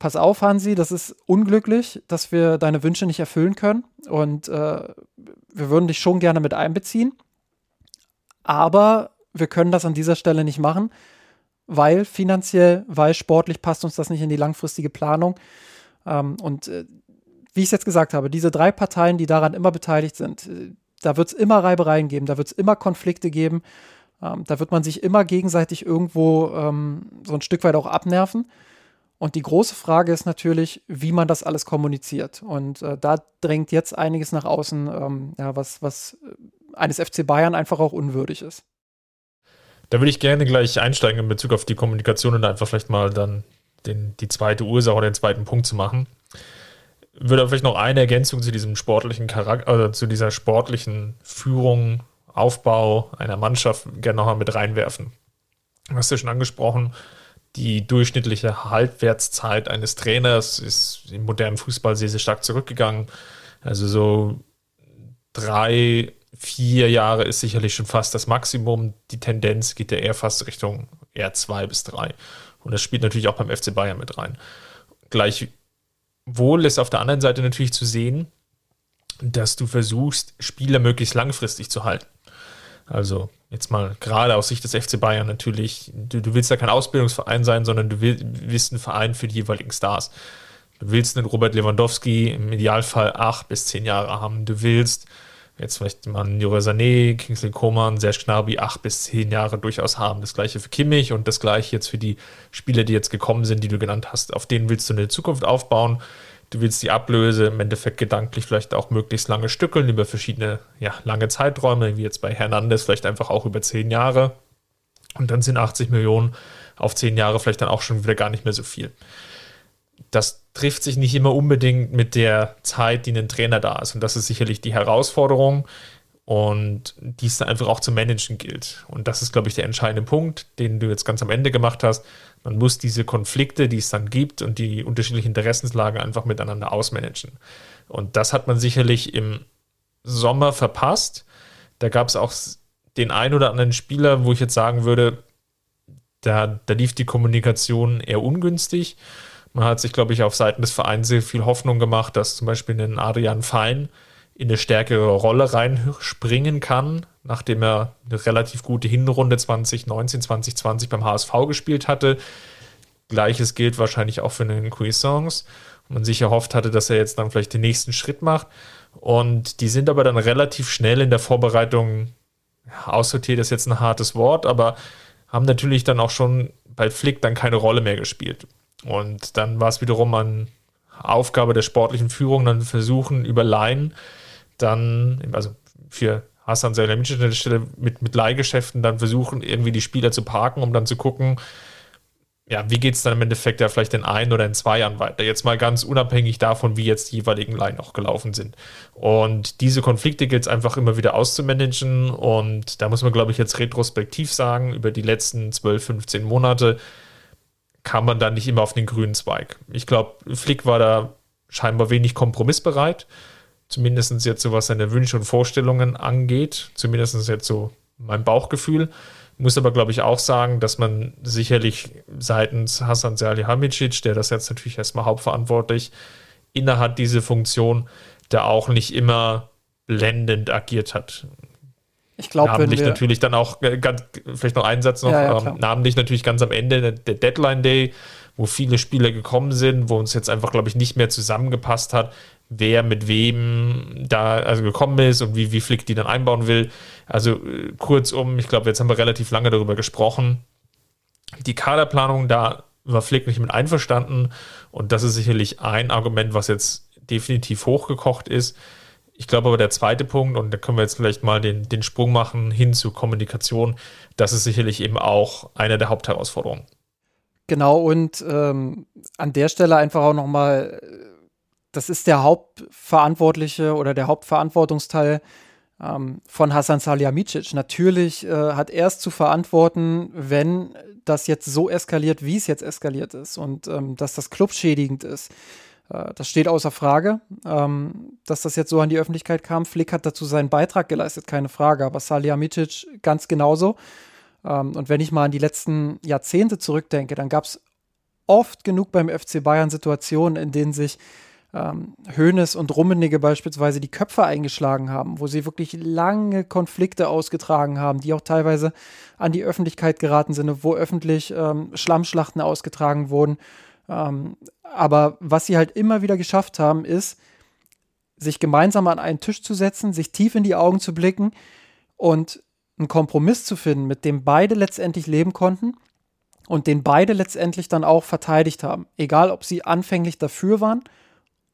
pass auf, Hansi, das ist unglücklich, dass wir deine Wünsche nicht erfüllen können und äh, wir würden dich schon gerne mit einbeziehen, aber wir können das an dieser Stelle nicht machen weil finanziell, weil sportlich passt uns das nicht in die langfristige Planung. Ähm, und äh, wie ich es jetzt gesagt habe, diese drei Parteien, die daran immer beteiligt sind, äh, da wird es immer Reibereien geben, da wird es immer Konflikte geben, ähm, da wird man sich immer gegenseitig irgendwo ähm, so ein Stück weit auch abnerven. Und die große Frage ist natürlich, wie man das alles kommuniziert. Und äh, da drängt jetzt einiges nach außen, ähm, ja, was, was äh, eines FC Bayern einfach auch unwürdig ist. Da würde ich gerne gleich einsteigen in Bezug auf die Kommunikation und einfach vielleicht mal dann den, die zweite Ursache oder den zweiten Punkt zu machen. Würde vielleicht noch eine Ergänzung zu diesem sportlichen Charakter, also zu dieser sportlichen Führung, Aufbau einer Mannschaft gerne nochmal mit reinwerfen. Du hast ja schon angesprochen, die durchschnittliche Halbwertszeit eines Trainers ist im modernen Fußball sehr, sehr stark zurückgegangen. Also so drei, vier Jahre ist sicherlich schon fast das Maximum. Die Tendenz geht ja eher fast Richtung eher zwei bis drei. Und das spielt natürlich auch beim FC Bayern mit rein. Gleichwohl ist auf der anderen Seite natürlich zu sehen, dass du versuchst, Spieler möglichst langfristig zu halten. Also jetzt mal gerade aus Sicht des FC Bayern natürlich, du, du willst ja kein Ausbildungsverein sein, sondern du will, willst ein Verein für die jeweiligen Stars. Du willst einen Robert Lewandowski im Idealfall acht bis zehn Jahre haben. Du willst jetzt vielleicht mal Jure Sané, Kingsley Coman, Serge Gnabry acht bis zehn Jahre durchaus haben. Das gleiche für Kimmich und das gleiche jetzt für die Spieler, die jetzt gekommen sind, die du genannt hast. Auf denen willst du eine Zukunft aufbauen. Du willst die Ablöse im Endeffekt gedanklich vielleicht auch möglichst lange stückeln über verschiedene, ja, lange Zeiträume, wie jetzt bei Hernandez, vielleicht einfach auch über zehn Jahre. Und dann sind 80 Millionen auf zehn Jahre vielleicht dann auch schon wieder gar nicht mehr so viel. Das trifft sich nicht immer unbedingt mit der Zeit, die ein Trainer da ist. Und das ist sicherlich die Herausforderung und die es dann einfach auch zu managen gilt. Und das ist, glaube ich, der entscheidende Punkt, den du jetzt ganz am Ende gemacht hast. Man muss diese Konflikte, die es dann gibt und die unterschiedlichen Interessenslagen einfach miteinander ausmanagen. Und das hat man sicherlich im Sommer verpasst. Da gab es auch den ein oder anderen Spieler, wo ich jetzt sagen würde, da, da lief die Kommunikation eher ungünstig. Man hat sich, glaube ich, auf Seiten des Vereins sehr viel Hoffnung gemacht, dass zum Beispiel ein Adrian Fein in eine stärkere Rolle reinspringen kann, nachdem er eine relativ gute Hinrunde 2019, 2020 beim HSV gespielt hatte. Gleiches gilt wahrscheinlich auch für einen Cuisance. Man sich erhofft hatte, dass er jetzt dann vielleicht den nächsten Schritt macht. Und die sind aber dann relativ schnell in der Vorbereitung, aussortiert ist jetzt ein hartes Wort, aber haben natürlich dann auch schon bei Flick dann keine Rolle mehr gespielt. Und dann war es wiederum an Aufgabe der sportlichen Führung, dann versuchen über Laien dann, also für Hassan Salihamidzic an der Stelle mit, mit Leihgeschäften dann versuchen, irgendwie die Spieler zu parken, um dann zu gucken, ja, wie geht es dann im Endeffekt ja vielleicht in ein oder in zwei Jahren weiter? Jetzt mal ganz unabhängig davon, wie jetzt die jeweiligen Laien auch gelaufen sind. Und diese Konflikte gilt es einfach immer wieder auszumanagen. Und da muss man, glaube ich, jetzt retrospektiv sagen, über die letzten 12, 15 Monate kam man da nicht immer auf den grünen Zweig. Ich glaube, Flick war da scheinbar wenig kompromissbereit, zumindest jetzt so was seine Wünsche und Vorstellungen angeht, zumindest jetzt so mein Bauchgefühl. Muss aber, glaube ich, auch sagen, dass man sicherlich seitens Hassan Salihamidzic, der das jetzt natürlich erstmal hauptverantwortlich innehat, diese Funktion, da auch nicht immer blendend agiert hat. Ich glaube, namentlich natürlich dann auch äh, ganz, vielleicht noch einen Satz noch, ja, ja, ähm, namentlich natürlich ganz am Ende der Deadline Day, wo viele Spieler gekommen sind, wo uns jetzt einfach, glaube ich, nicht mehr zusammengepasst hat, wer mit wem da also gekommen ist und wie, wie Flick die dann einbauen will. Also äh, kurzum, ich glaube, jetzt haben wir relativ lange darüber gesprochen. Die Kaderplanung, da war Flick nicht mit einverstanden und das ist sicherlich ein Argument, was jetzt definitiv hochgekocht ist. Ich glaube aber der zweite Punkt, und da können wir jetzt vielleicht mal den, den Sprung machen hin zur Kommunikation, das ist sicherlich eben auch eine der Hauptherausforderungen. Genau, und ähm, an der Stelle einfach auch nochmal, das ist der Hauptverantwortliche oder der Hauptverantwortungsteil ähm, von Hasan Salihamidzic. Natürlich äh, hat er es zu verantworten, wenn das jetzt so eskaliert, wie es jetzt eskaliert ist und ähm, dass das clubschädigend ist. Äh, das steht außer Frage, ähm, dass das jetzt so an die Öffentlichkeit kam. Flick hat dazu seinen Beitrag geleistet, keine Frage, aber Salihamidzic ganz genauso. Ähm, und wenn ich mal an die letzten Jahrzehnte zurückdenke, dann gab es oft genug beim FC Bayern Situationen, in denen sich ähm, Hoeneß und Rummenigge beispielsweise die Köpfe eingeschlagen haben, wo sie wirklich lange Konflikte ausgetragen haben, die auch teilweise an die Öffentlichkeit geraten sind, wo öffentlich ähm, Schlammschlachten ausgetragen wurden. Ähm, aber was sie halt immer wieder geschafft haben, ist, sich gemeinsam an einen Tisch zu setzen, sich tief in die Augen zu blicken und einen Kompromiss zu finden, mit dem beide letztendlich leben konnten und den beide letztendlich dann auch verteidigt haben. Egal, ob sie anfänglich dafür waren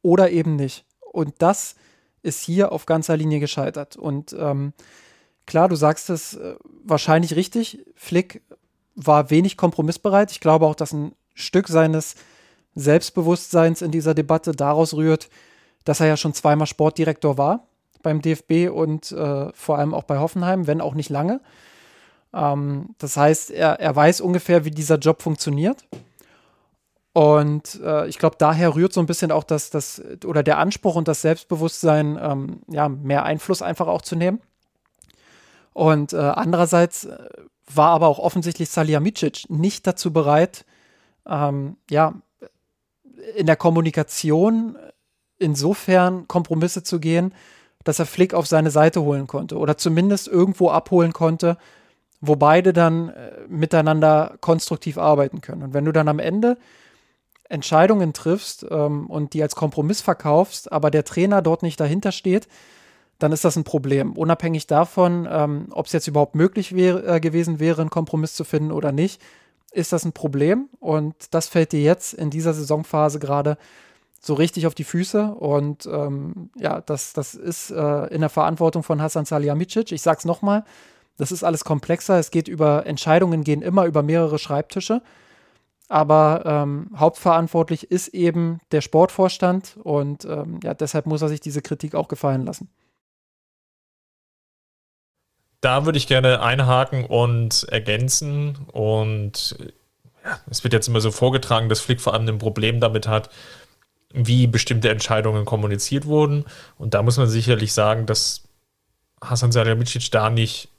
oder eben nicht. Und das ist hier auf ganzer Linie gescheitert. Und ähm, klar, du sagst es äh, wahrscheinlich richtig. Flick war wenig kompromissbereit. Ich glaube auch, dass ein Stück seines Selbstbewusstseins in dieser Debatte daraus rührt, dass er ja schon zweimal Sportdirektor war beim DFB und äh, vor allem auch bei Hoffenheim, wenn auch nicht lange. Ähm, das heißt, er, er weiß ungefähr, wie dieser Job funktioniert. Und äh, ich glaube, daher rührt so ein bisschen auch das, das oder der Anspruch und das Selbstbewusstsein, ähm, ja, mehr Einfluss einfach auch zu nehmen. Und äh, andererseits äh, war aber auch offensichtlich Salihamidzic nicht dazu bereit, ähm, ja, in der Kommunikation insofern Kompromisse zu gehen, dass er Flick auf seine Seite holen konnte oder zumindest irgendwo abholen konnte, wo beide dann äh, miteinander konstruktiv arbeiten können. Und wenn du dann am Ende Entscheidungen triffst ähm, und die als Kompromiss verkaufst, aber der Trainer dort nicht dahinter steht, dann ist das ein Problem. Unabhängig davon, ähm, ob es jetzt überhaupt möglich wär, äh, gewesen wäre, einen Kompromiss zu finden oder nicht, ist das ein Problem. Und das fällt dir jetzt in dieser Saisonphase gerade so richtig auf die Füße. Und ähm, ja, das, das ist äh, in der Verantwortung von Hassan Salihamidzic. Ich sag's nochmal, das ist alles komplexer. Es geht über Entscheidungen, gehen immer über mehrere Schreibtische. Aber ähm, hauptverantwortlich ist eben der Sportvorstand und ähm, ja, deshalb muss er sich diese Kritik auch gefallen lassen. Da würde ich gerne einhaken und ergänzen. Und ja, es wird jetzt immer so vorgetragen, dass Flick vor allem ein Problem damit hat, wie bestimmte Entscheidungen kommuniziert wurden. Und da muss man sicherlich sagen, dass Hasan Salihamidzic da nicht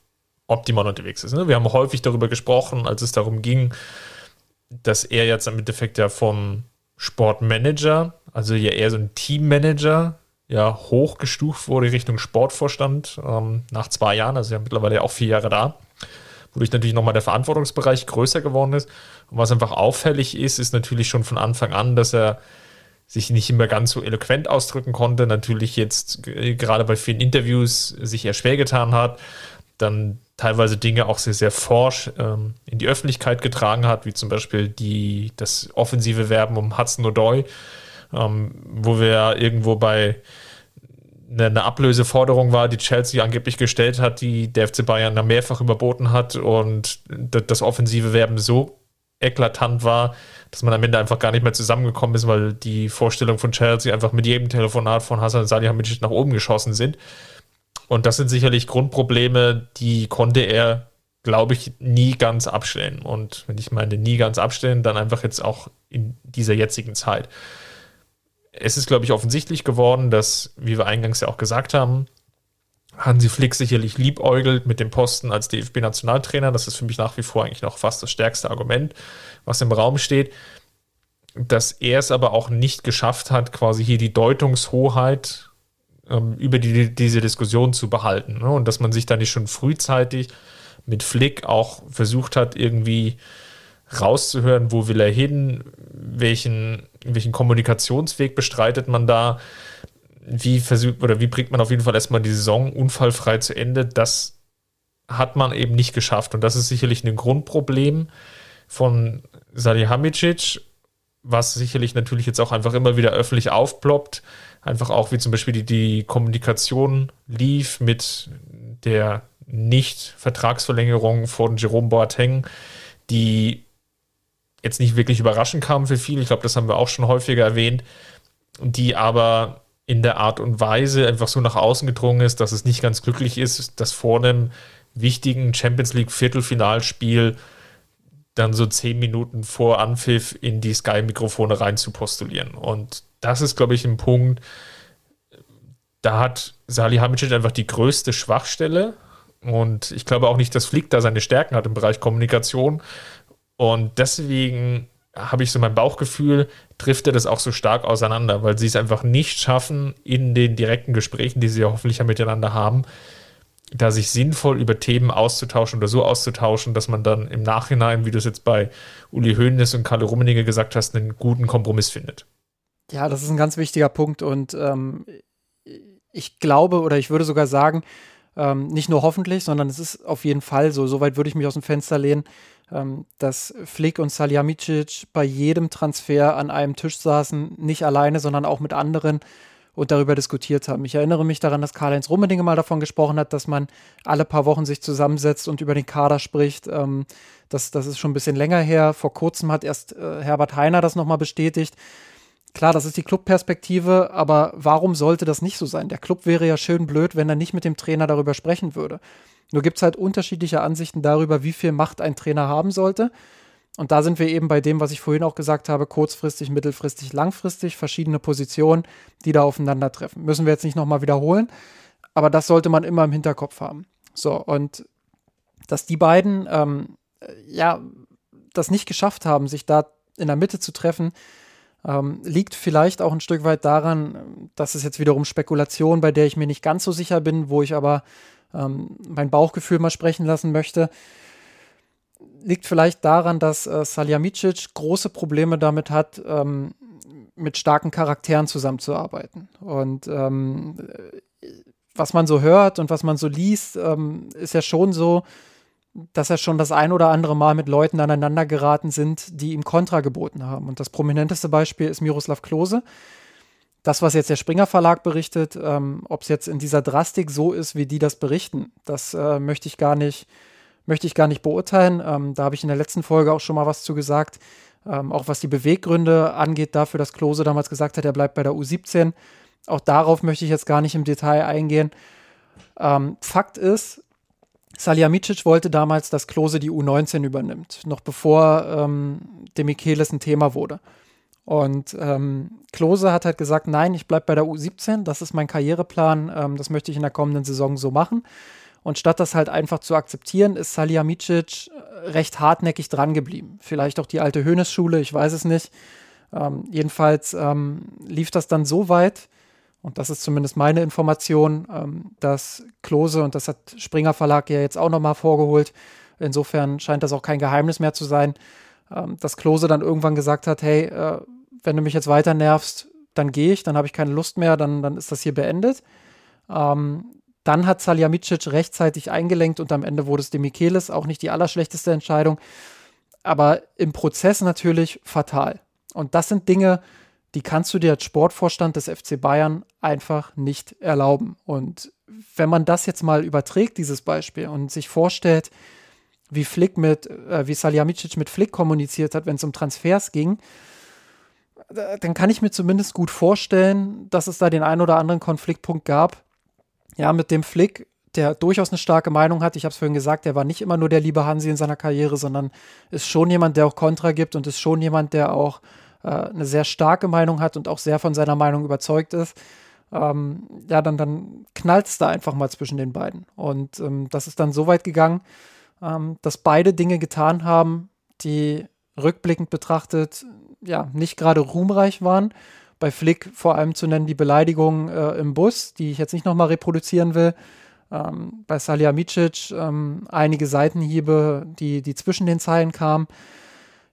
optimal unterwegs ist. Ne? Wir haben häufig darüber gesprochen, als es darum ging, dass er jetzt im Endeffekt ja vom Sportmanager, also ja eher so ein Teammanager, ja hochgestuft wurde Richtung Sportvorstand ähm, nach zwei Jahren, also ja mittlerweile auch vier Jahre da, wodurch natürlich nochmal der Verantwortungsbereich größer geworden ist. Und was einfach auffällig ist, ist natürlich schon von Anfang an, dass er sich nicht immer ganz so eloquent ausdrücken konnte, natürlich jetzt gerade bei vielen Interviews sich eher schwer getan hat, dann teilweise Dinge auch sehr, sehr forsch ähm, in die Öffentlichkeit getragen hat, wie zum Beispiel die, das offensive Werben um Hudson O'Doy, ähm, wo wir irgendwo bei eine, eine Ablöseforderung war, die Chelsea angeblich gestellt hat, die der FC Bayern da mehrfach überboten hat und das offensive Werben so eklatant war, dass man am Ende einfach gar nicht mehr zusammengekommen ist, weil die Vorstellung von Chelsea einfach mit jedem Telefonat von Hassan Salihamidzic nach oben geschossen sind. Und das sind sicherlich Grundprobleme, die konnte er, glaube ich, nie ganz abstellen. Und wenn ich meine, nie ganz abstellen, dann einfach jetzt auch in dieser jetzigen Zeit. Es ist, glaube ich, offensichtlich geworden, dass, wie wir eingangs ja auch gesagt haben, Hansi Flick sicherlich liebäugelt mit dem Posten als DFB-Nationaltrainer. Das ist für mich nach wie vor eigentlich noch fast das stärkste Argument, was im Raum steht. Dass er es aber auch nicht geschafft hat, quasi hier die Deutungshoheit ähm, über die, diese Diskussion zu behalten. Ne? Und dass man sich da nicht schon frühzeitig mit Flick auch versucht hat, irgendwie rauszuhören, wo will er hin, welchen, welchen Kommunikationsweg bestreitet man da, wie versucht oder wie bringt man auf jeden Fall erstmal die Saison unfallfrei zu Ende, das hat man eben nicht geschafft. Und das ist sicherlich ein Grundproblem von Salihamidzic, was sicherlich natürlich jetzt auch einfach immer wieder öffentlich aufploppt, einfach auch wie zum Beispiel die, die Kommunikation lief mit der Nicht-Vertragsverlängerung von Jerome Boateng, die jetzt nicht wirklich überraschend kam für viele. Ich glaube, das haben wir auch schon häufiger erwähnt, die aber in der Art und Weise einfach so nach außen gedrungen ist, dass es nicht ganz glücklich ist, dass vor einem wichtigen Champions League Viertelfinalspiel dann so zehn Minuten vor Anpfiff in die Sky-Mikrofone rein zu postulieren. Und das ist, glaube ich, ein Punkt, da hat Salihamidzic einfach die größte Schwachstelle. Und ich glaube auch nicht, dass Flick da seine Stärken hat im Bereich Kommunikation. Und deswegen habe ich so mein Bauchgefühl, trifft er das auch so stark auseinander, weil sie es einfach nicht schaffen, in den direkten Gesprächen, die sie ja hoffentlich ja miteinander haben, da sich sinnvoll über Themen auszutauschen oder so auszutauschen, dass man dann im Nachhinein, wie du es jetzt bei Uli Hoeneß und Karl Rummenigge gesagt hast, einen guten Kompromiss findet. Ja, das ist ein ganz wichtiger Punkt und ähm, ich glaube oder ich würde sogar sagen, ähm, nicht nur hoffentlich, sondern es ist auf jeden Fall so, soweit würde ich mich aus dem Fenster lehnen, ähm, dass Flick und Salihamidzic bei jedem Transfer an einem Tisch saßen, nicht alleine, sondern auch mit anderen und darüber diskutiert haben. Ich erinnere mich daran, dass Karl-Heinz Rummenigge mal davon gesprochen hat, dass man alle paar Wochen sich zusammensetzt und über den Kader spricht. Ähm, das, das ist schon ein bisschen länger her. Vor kurzem hat erst äh, Herbert Heiner das nochmal bestätigt. Klar, das ist die Clubperspektive, aber warum sollte das nicht so sein? Der Club wäre ja schön blöd, wenn er nicht mit dem Trainer darüber sprechen würde. Nur gibt es halt unterschiedliche Ansichten darüber, wie viel Macht ein Trainer haben sollte. Und da sind wir eben bei dem, was ich vorhin auch gesagt habe, kurzfristig, mittelfristig, langfristig, verschiedene Positionen, die da aufeinandertreffen. Müssen wir jetzt nicht nochmal wiederholen, aber das sollte man immer im Hinterkopf haben. So, und dass die beiden, ähm, ja, das nicht geschafft haben, sich da in der Mitte zu treffen, ähm, liegt vielleicht auch ein Stück weit daran, dass es jetzt wiederum Spekulation, bei der ich mir nicht ganz so sicher bin, wo ich aber ähm, mein Bauchgefühl mal sprechen lassen möchte liegt vielleicht daran, dass äh, Saljamicic große Probleme damit hat, ähm, mit starken Charakteren zusammenzuarbeiten. Und ähm, was man so hört und was man so liest, ähm, ist ja schon so, dass er schon das ein oder andere Mal mit Leuten aneinander geraten sind, die ihm Kontra geboten haben. Und das prominenteste Beispiel ist Miroslav Klose. Das, was jetzt der Springer Verlag berichtet, ähm, ob es jetzt in dieser Drastik so ist, wie die das berichten, das äh, möchte ich gar nicht möchte ich gar nicht beurteilen. Ähm, da habe ich in der letzten Folge auch schon mal was zu gesagt. Ähm, auch was die Beweggründe angeht, dafür, dass Klose damals gesagt hat, er bleibt bei der U17. Auch darauf möchte ich jetzt gar nicht im Detail eingehen. Ähm, Fakt ist, Salihamidzic wollte damals, dass Klose die U19 übernimmt, noch bevor ähm, Demichelis ein Thema wurde. Und ähm, Klose hat halt gesagt, nein, ich bleibe bei der U17, das ist mein Karriereplan, ähm, das möchte ich in der kommenden Saison so machen. Und statt das halt einfach zu akzeptieren, ist Salihamidzic äh, recht hartnäckig dran geblieben. Vielleicht auch die alte Hönes-Schule, ich weiß es nicht. Ähm, jedenfalls ähm, lief das dann so weit, und das ist zumindest meine Information, ähm, dass Klose, und das hat Springer Verlag ja jetzt auch nochmal vorgeholt, insofern scheint das auch kein Geheimnis mehr zu sein, ähm, dass Klose dann irgendwann gesagt hat, hey, äh, wenn du mich jetzt weiter nervst, dann gehe ich, dann habe ich keine Lust mehr, dann, dann ist das hier beendet. Ähm, dann hat Saljamicic rechtzeitig eingelenkt und am Ende wurde es Demichelis, auch nicht die allerschlechteste Entscheidung, aber im Prozess natürlich fatal. Und das sind Dinge, die kannst du dir als Sportvorstand des FC Bayern einfach nicht erlauben. Und wenn man das jetzt mal überträgt, dieses Beispiel, und sich vorstellt, wie Flick mit, äh, wie Saljamicic mit Flick kommuniziert hat, wenn es um Transfers ging, dann kann ich mir zumindest gut vorstellen, dass es da den einen oder anderen Konfliktpunkt gab, ja, mit dem Flick, der durchaus eine starke Meinung hat. Ich habe es vorhin gesagt, der war nicht immer nur der liebe Hansi in seiner Karriere, sondern ist schon jemand, der auch Kontra gibt und ist schon jemand, der auch äh, eine sehr starke Meinung hat und auch sehr von seiner Meinung überzeugt ist. Ähm, ja, dann, dann knallt es da einfach mal zwischen den beiden. Und ähm, das ist dann so weit gegangen, ähm, dass beide Dinge getan haben, die rückblickend betrachtet ja nicht gerade ruhmreich waren bei Flick vor allem zu nennen die Beleidigung äh, im Bus, die ich jetzt nicht nochmal reproduzieren will. Ähm, bei Salihamidzic ähm, einige Seitenhiebe, die, die zwischen den Zeilen kamen.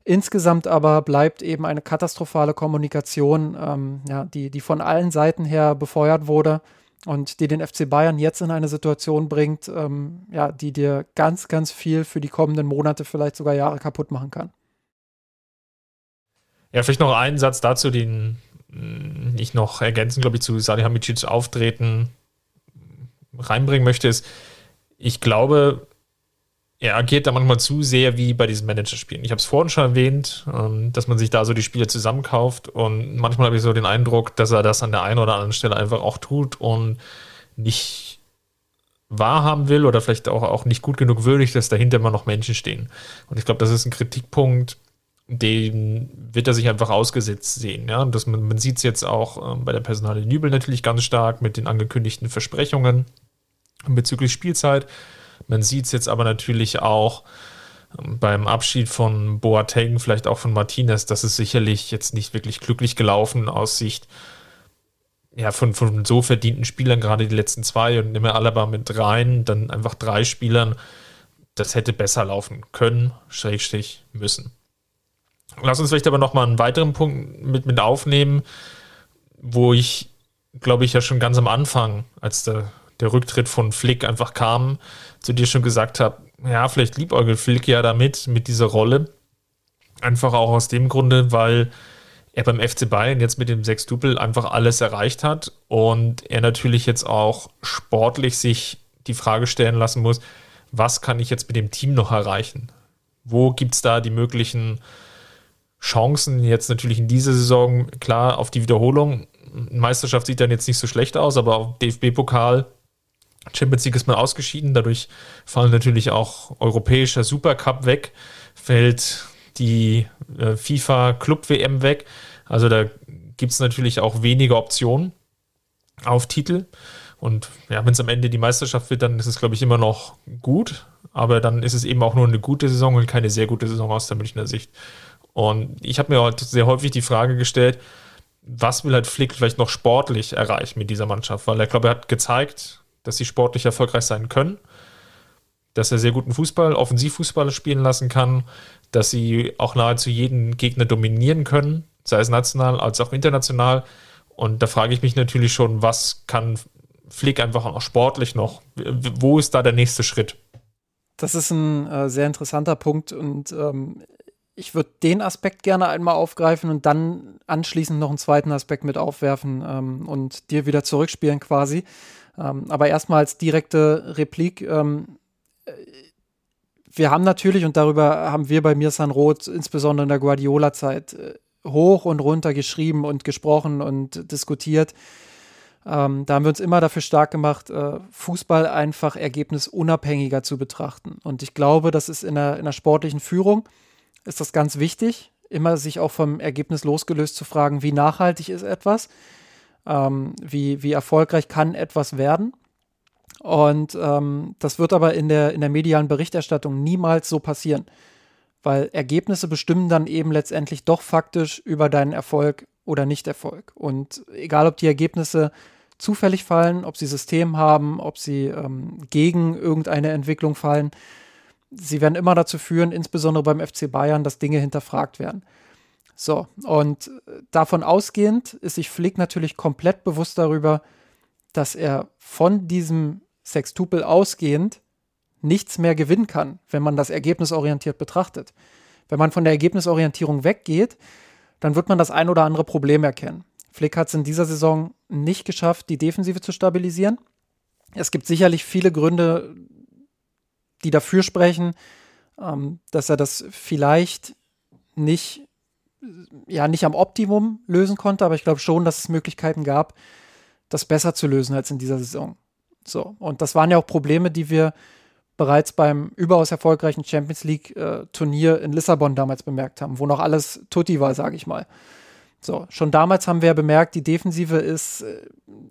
Insgesamt aber bleibt eben eine katastrophale Kommunikation, ähm, ja, die, die von allen Seiten her befeuert wurde und die den FC Bayern jetzt in eine Situation bringt, ähm, ja, die dir ganz, ganz viel für die kommenden Monate, vielleicht sogar Jahre kaputt machen kann. Ja, vielleicht noch einen Satz dazu, den ich noch ergänzen, glaube ich, zu Salihamidzic Auftreten reinbringen möchte, ist, ich glaube, er agiert da manchmal zu sehr wie bei diesen Managerspielen. Ich habe es vorhin schon erwähnt, ähm, dass man sich da so die Spiele zusammenkauft und manchmal habe ich so den Eindruck, dass er das an der einen oder anderen Stelle einfach auch tut und nicht wahrhaben will oder vielleicht auch, auch nicht gut genug würdigt, dass dahinter immer noch Menschen stehen. Und ich glaube, das ist ein Kritikpunkt, den wird er sich einfach ausgesetzt sehen. Ja? Das, man, man sieht es jetzt auch ähm, bei der Personale Nübel natürlich ganz stark mit den angekündigten Versprechungen bezüglich Spielzeit. Man sieht es jetzt aber natürlich auch ähm, beim Abschied von Boateng, vielleicht auch von Martinez, dass es sicherlich jetzt nicht wirklich glücklich gelaufen aus Sicht ja, von, von so verdienten Spielern, gerade die letzten zwei und immer Alaba mit rein, dann einfach drei Spielern. Das hätte besser laufen können, Schrägstrich müssen. Lass uns vielleicht aber noch mal einen weiteren Punkt mit, mit aufnehmen, wo ich, glaube ich, ja schon ganz am Anfang, als der, der Rücktritt von Flick einfach kam, zu dir schon gesagt habe, ja, vielleicht liebäugelt Flick ja damit, mit dieser Rolle. Einfach auch aus dem Grunde, weil er beim FC Bayern jetzt mit dem Sechs-Double einfach alles erreicht hat und er natürlich jetzt auch sportlich sich die Frage stellen lassen muss, was kann ich jetzt mit dem Team noch erreichen? Wo gibt es da die möglichen Chancen jetzt natürlich in dieser Saison, klar, auf die Wiederholung. Meisterschaft sieht dann jetzt nicht so schlecht aus, aber auf DFB-Pokal, Champions League ist man ausgeschieden. Dadurch fallen natürlich auch europäischer Supercup weg, fällt die äh, FIFA Club WM weg. Also da gibt es natürlich auch weniger Optionen auf Titel. Und ja, wenn es am Ende die Meisterschaft wird, dann ist es, glaube ich, immer noch gut. Aber dann ist es eben auch nur eine gute Saison und keine sehr gute Saison aus der Münchner Sicht. Und ich habe mir heute sehr häufig die Frage gestellt, was will halt Flick vielleicht noch sportlich erreichen mit dieser Mannschaft? Weil er, glaube er hat gezeigt, dass sie sportlich erfolgreich sein können, dass er sehr guten Fußball, Offensivfußball spielen lassen kann, dass sie auch nahezu jeden Gegner dominieren können, sei es national als auch international. Und da frage ich mich natürlich schon, was kann Flick einfach auch sportlich noch? Wo ist da der nächste Schritt? Das ist ein äh, sehr interessanter Punkt und ähm, ich würde den Aspekt gerne einmal aufgreifen und dann anschließend noch einen zweiten Aspekt mit aufwerfen ähm, und dir wieder zurückspielen quasi. Ähm, aber erstmal als direkte Replik. Ähm, äh, wir haben natürlich, und darüber haben wir bei mir San Roth, insbesondere in der Guardiola-Zeit, äh, hoch und runter geschrieben und gesprochen und diskutiert. Ähm, da haben wir uns immer dafür stark gemacht, äh, Fußball einfach ergebnisunabhängiger zu betrachten. Und ich glaube, das ist in der, in der sportlichen Führung ist das ganz wichtig, immer sich auch vom Ergebnis losgelöst zu fragen, wie nachhaltig ist etwas, ähm, wie, wie erfolgreich kann etwas werden. Und ähm, das wird aber in der, in der medialen Berichterstattung niemals so passieren, weil Ergebnisse bestimmen dann eben letztendlich doch faktisch über deinen Erfolg oder Nicht-Erfolg. Und egal, ob die Ergebnisse zufällig fallen, ob sie System haben, ob sie ähm, gegen irgendeine Entwicklung fallen, sie werden immer dazu führen, insbesondere beim FC Bayern, dass Dinge hinterfragt werden. So, und davon ausgehend ist sich Flick natürlich komplett bewusst darüber, dass er von diesem Sextupel ausgehend nichts mehr gewinnen kann, wenn man das ergebnisorientiert betrachtet. Wenn man von der Ergebnisorientierung weggeht, dann wird man das ein oder andere Problem erkennen. Flick hat es in dieser Saison nicht geschafft, die Defensive zu stabilisieren. Es gibt sicherlich viele Gründe, die dafür sprechen, ähm, dass er das vielleicht nicht, ja, nicht am Optimum lösen konnte, aber ich glaube schon, dass es Möglichkeiten gab, das besser zu lösen als in dieser Saison. So, und das waren ja auch Probleme, die wir bereits beim überaus erfolgreichen Champions League-Turnier äh, in Lissabon damals bemerkt haben, wo noch alles tutti war, sage ich mal. So, schon damals haben wir ja bemerkt, die Defensive ist äh,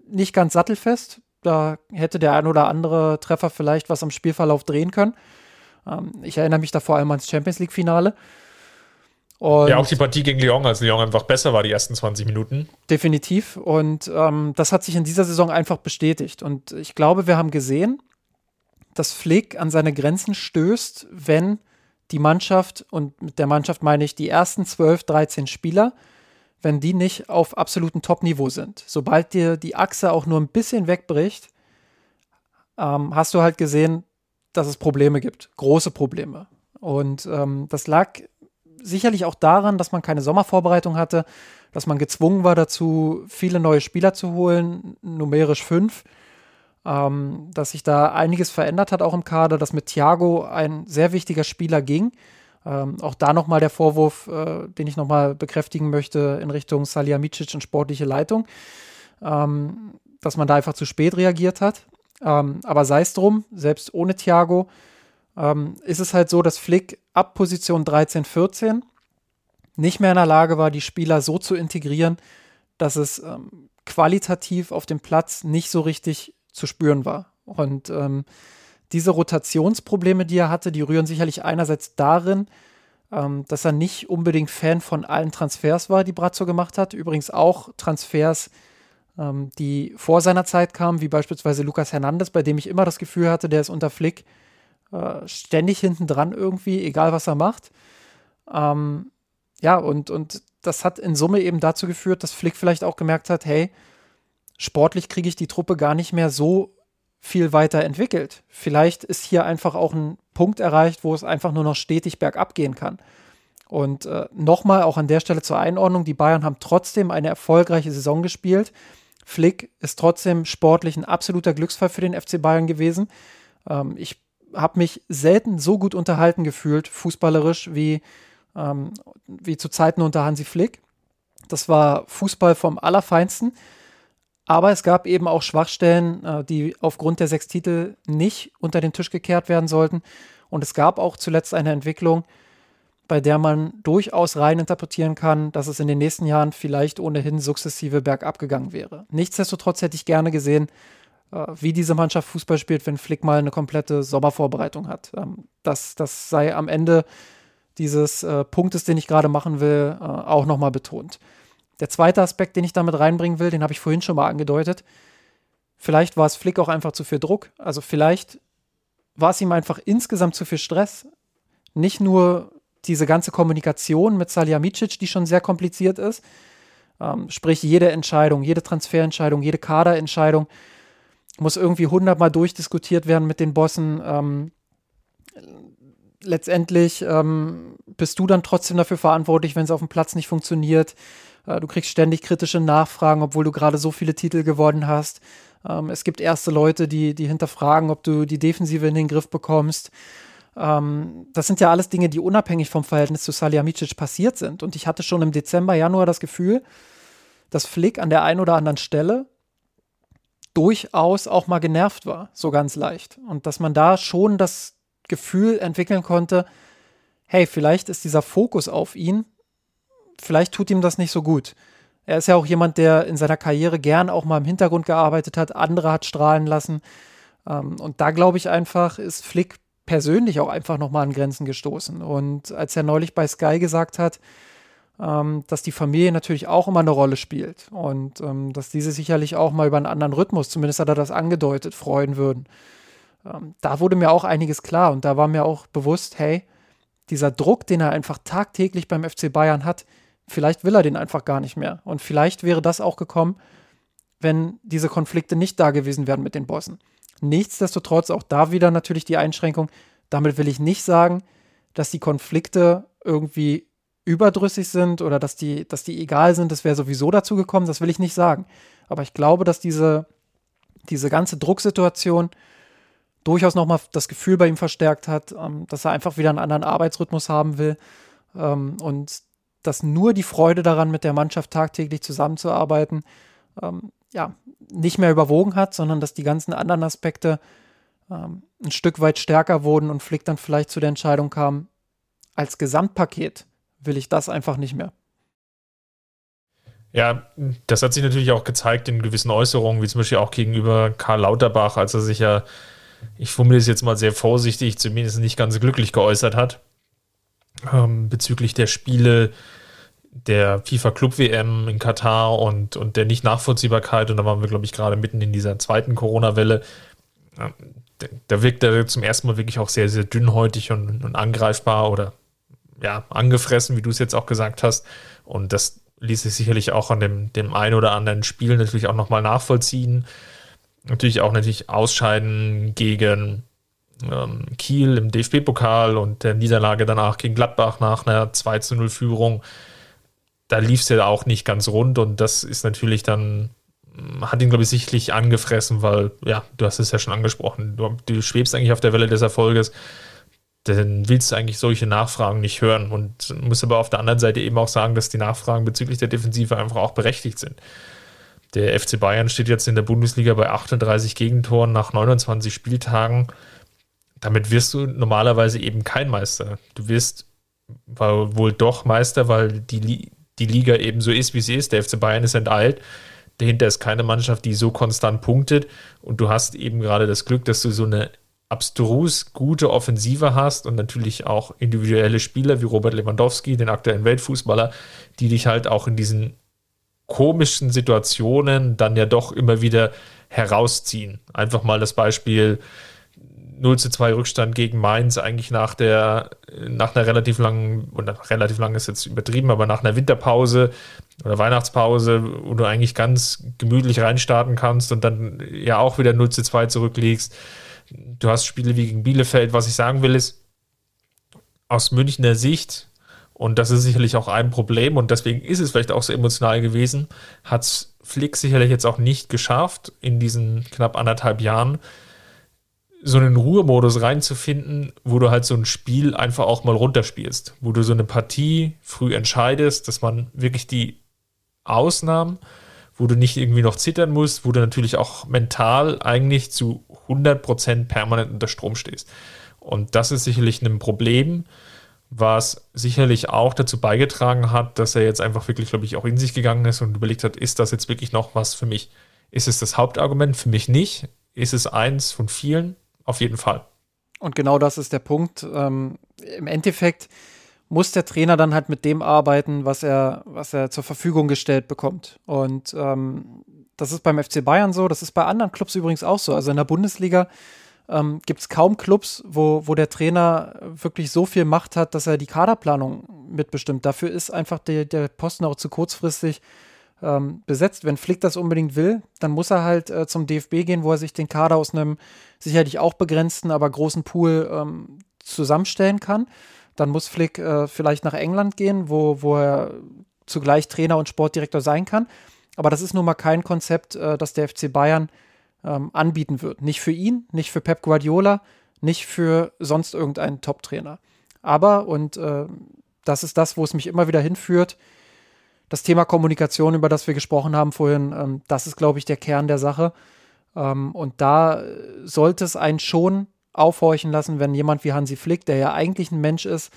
nicht ganz sattelfest. Da hätte der ein oder andere Treffer vielleicht was am Spielverlauf drehen können. Ähm, ich erinnere mich da vor allem ans Champions League-Finale. Ja, auch die Partie gegen Lyon, als Lyon einfach besser war, die ersten 20 Minuten. Definitiv. Und ähm, das hat sich in dieser Saison einfach bestätigt. Und ich glaube, wir haben gesehen, dass Flick an seine Grenzen stößt, wenn die Mannschaft, und mit der Mannschaft meine ich die ersten 12, 13 Spieler, wenn die nicht auf absolutem Top-Niveau sind. Sobald dir die Achse auch nur ein bisschen wegbricht, ähm, hast du halt gesehen, dass es Probleme gibt, große Probleme. Und ähm, das lag sicherlich auch daran, dass man keine Sommervorbereitung hatte, dass man gezwungen war dazu, viele neue Spieler zu holen, numerisch fünf, ähm, dass sich da einiges verändert hat auch im Kader, dass mit Thiago ein sehr wichtiger Spieler ging, ähm, auch da nochmal der Vorwurf, äh, den ich nochmal bekräftigen möchte in Richtung Salihamidzic und sportliche Leitung, ähm, dass man da einfach zu spät reagiert hat. Ähm, aber sei es drum, selbst ohne Thiago ähm, ist es halt so, dass Flick ab Position 13, 14 nicht mehr in der Lage war, die Spieler so zu integrieren, dass es ähm, qualitativ auf dem Platz nicht so richtig zu spüren war. Und ähm, diese Rotationsprobleme, die er hatte, die rühren sicherlich einerseits darin, ähm, dass er nicht unbedingt Fan von allen Transfers war, die Brazzo gemacht hat. Übrigens auch Transfers, ähm, die vor seiner Zeit kamen, wie beispielsweise Lucas Hernandez, bei dem ich immer das Gefühl hatte, der ist unter Flick äh, ständig hinten dran irgendwie, egal was er macht. Ähm, ja, und, und das hat in Summe eben dazu geführt, dass Flick vielleicht auch gemerkt hat, hey, sportlich kriege ich die Truppe gar nicht mehr so viel weiter entwickelt. Vielleicht ist hier einfach auch ein Punkt erreicht, wo es einfach nur noch stetig bergab gehen kann. Und äh, nochmal auch an der Stelle zur Einordnung, die Bayern haben trotzdem eine erfolgreiche Saison gespielt. Flick ist trotzdem sportlich ein absoluter Glücksfall für den FC Bayern gewesen. Ähm, ich habe mich selten so gut unterhalten gefühlt, fußballerisch, wie ähm, wie zu Zeiten unter Hansi Flick. Das war Fußball vom Allerfeinsten. Aber es gab eben auch Schwachstellen, äh, die aufgrund der sechs Titel nicht unter den Tisch gekehrt werden sollten. Und es gab auch zuletzt eine Entwicklung, bei der man durchaus rein interpretieren kann, dass es in den nächsten Jahren vielleicht ohnehin sukzessive bergab gegangen wäre. Nichtsdestotrotz hätte ich gerne gesehen, wie diese Mannschaft Fußball spielt, wenn Flick mal eine komplette Sommervorbereitung hat. Ähm, das, das sei am Ende dieses äh, Punktes, den ich gerade machen will, äh, auch nochmal betont. Der zweite Aspekt, den ich damit reinbringen will, den habe ich vorhin schon mal angedeutet. Vielleicht war es Flick auch einfach zu viel Druck. Also vielleicht war es ihm einfach insgesamt zu viel Stress. Nicht nur diese ganze Kommunikation mit Salihamidzic, die schon sehr kompliziert ist. Ähm, sprich, jede Entscheidung, jede Transferentscheidung, jede Kaderentscheidung muss irgendwie hundertmal durchdiskutiert werden mit den Bossen. Ähm, letztendlich ähm, bist du dann trotzdem dafür verantwortlich, wenn es auf dem Platz nicht funktioniert. Äh, du kriegst ständig kritische Nachfragen, obwohl du gerade so viele Titel gewonnen hast. Ähm, es gibt erste Leute, die, die hinterfragen, ob du die Defensive in den Griff bekommst. Ähm, das sind ja alles Dinge, die unabhängig vom Verhältnis zu Salihamidzic passiert sind. Und ich hatte schon im Dezember, Januar das Gefühl, dass Flick an der einen oder anderen Stelle durchaus auch mal genervt war, so ganz leicht. Und dass man da schon das Gefühl entwickeln konnte, hey, vielleicht ist dieser Fokus auf ihn vielleicht tut ihm das nicht so gut. Er ist ja auch jemand, der in seiner Karriere gern auch mal im Hintergrund gearbeitet hat, andere hat strahlen lassen. Ähm, und da glaube ich einfach, ist Flick persönlich auch einfach nochmal an Grenzen gestoßen. Und als er neulich bei Sky gesagt hat, ähm, dass die Familie natürlich auch immer eine Rolle spielt und ähm, dass diese sicherlich auch mal über einen anderen Rhythmus, zumindest hat er das angedeutet, freuen würden. Ähm, da wurde mir auch einiges klar und da war mir auch bewusst, hey, dieser Druck, den er einfach tagtäglich beim FC Bayern hat, Vielleicht will er den einfach gar nicht mehr. Und vielleicht wäre das auch gekommen, wenn diese Konflikte nicht da gewesen wären mit den Bossen. Nichtsdestotrotz auch da wieder natürlich die Einschränkung. Damit will ich nicht sagen, dass die Konflikte irgendwie überdrüssig sind oder dass die, dass die egal sind. Das wäre sowieso dazu gekommen. Das will ich nicht sagen. Aber ich glaube, dass diese, diese ganze Drucksituation durchaus nochmal das Gefühl bei ihm verstärkt hat, ähm, dass er einfach wieder einen anderen Arbeitsrhythmus haben will. Ähm, und dass nur die Freude daran, mit der Mannschaft tagtäglich zusammenzuarbeiten, ähm, ja, nicht mehr überwogen hat, sondern dass die ganzen anderen Aspekte ein Stück weit stärker wurden und Flick dann vielleicht zu der Entscheidung kam, als Gesamtpaket will ich das einfach nicht mehr. Ja, das hat sich natürlich auch gezeigt in gewissen Äußerungen, wie zum Beispiel auch gegenüber Karl Lauterbach, als er sich ja, ich formuliere es jetzt mal sehr vorsichtig, zumindest nicht ganz glücklich geäußert hat ähm, bezüglich der Spiele der FIFA Club WM in Katar und, und der Nicht-Nachvollziehbarkeit. Und da waren wir, glaube ich, gerade mitten in dieser zweiten Corona-Welle. Ähm, da wirkt er zum ersten Mal wirklich auch sehr, sehr dünnhäutig und, und angreifbar oder ja, angefressen, wie du es jetzt auch gesagt hast. Und das ließ sich sicherlich auch an dem, dem ein oder anderen Spiel natürlich auch nochmal nachvollziehen. Natürlich auch natürlich Ausscheiden gegen ähm, Kiel im DFB-Pokal und der Niederlage danach gegen Gladbach nach einer 2 zu 0 Führung. Da lief es ja auch nicht ganz rund und das ist natürlich dann, hm, hat ihn, glaube ich, sichtlich angefressen, weil, ja, du hast es ja schon angesprochen, du, du schwebst eigentlich auf der Welle des Erfolges, dann willst du eigentlich solche Nachfragen nicht hören und musst aber auf der anderen Seite eben auch sagen, dass die Nachfragen bezüglich der Defensive einfach auch berechtigt sind. Der FC Bayern steht jetzt in der Bundesliga bei 38 Gegentoren nach 29 Spieltagen damit wirst du normalerweise eben kein Meister. Du wirst wohl doch Meister, weil die, die Liga eben so ist, wie sie ist. Der FC Bayern ist enteilt. Dahinter ist keine Mannschaft, die so konstant punktet. Und du hast eben gerade das Glück, dass du so eine abstrus gute Offensive hast und natürlich auch individuelle Spieler wie Robert Lewandowski, den aktuellen Weltfußballer, die dich halt auch in diesen komischen Situationen dann ja doch immer wieder herausziehen. Einfach mal das Beispiel 0 zu 2 Rückstand gegen Mainz eigentlich nach der, nach einer relativ langen, oder relativ lang ist jetzt übertrieben, aber nach einer Winterpause oder Weihnachtspause, wo du eigentlich ganz gemütlich reinstarten kannst und dann ja auch wieder 0 zu 2 zurückliegst. Du hast Spiele wie gegen Bielefeld. Was ich sagen will, ist, aus Münchner Sicht, und das ist sicherlich auch ein Problem und deswegen ist es vielleicht auch so emotional gewesen, hat es Flick sicherlich jetzt auch nicht geschafft in diesen knapp anderthalb Jahren, so einen Ruhemodus reinzufinden, wo du halt so ein Spiel einfach auch mal runterspielst, wo du so eine Partie früh entscheidest, dass man wirklich die Ausnahmen, wo du nicht irgendwie noch zittern musst, wo du natürlich auch mental eigentlich zu 100% permanent unter Strom stehst. Und das ist sicherlich ein Problem, was sicherlich auch dazu beigetragen hat, dass er jetzt einfach wirklich, glaube ich, auch in sich gegangen ist und überlegt hat, ist das jetzt wirklich noch was für mich? Ist es das Hauptargument? Für mich nicht. Ist es eins von vielen? Auf jeden Fall. Und genau das ist der Punkt. Ähm, Im Endeffekt muss der Trainer dann halt mit dem arbeiten, was er, was er zur Verfügung gestellt bekommt. Und ähm, das ist beim FC Bayern so, das ist bei anderen Clubs übrigens auch so. Also in der Bundesliga ähm, gibt es kaum Clubs, wo, wo der Trainer wirklich so viel Macht hat, dass er die Kaderplanung mitbestimmt. Dafür ist einfach der, der Posten auch zu kurzfristig ähm, besetzt. Wenn Flick das unbedingt will, dann muss er halt äh, zum DFB gehen, wo er sich den Kader aus einem sicherlich auch begrenzten, aber großen Pool ähm, zusammenstellen kann. Dann muss Flick äh, vielleicht nach England gehen, wo, wo er zugleich Trainer und Sportdirektor sein kann. Aber das ist nun mal kein Konzept, äh, das der FC Bayern ähm, anbieten wird. Nicht für ihn, nicht für Pep Guardiola, nicht für sonst irgendeinen Top-Trainer. Aber, und äh, das ist das, wo es mich immer wieder hinführt, das Thema Kommunikation, über das wir gesprochen haben vorhin, ähm, das ist, glaube ich, der Kern der Sache. Ähm, und da sollte es einen schon aufhorchen lassen, wenn jemand wie Hansi Flick, der ja eigentlich ein Mensch ist,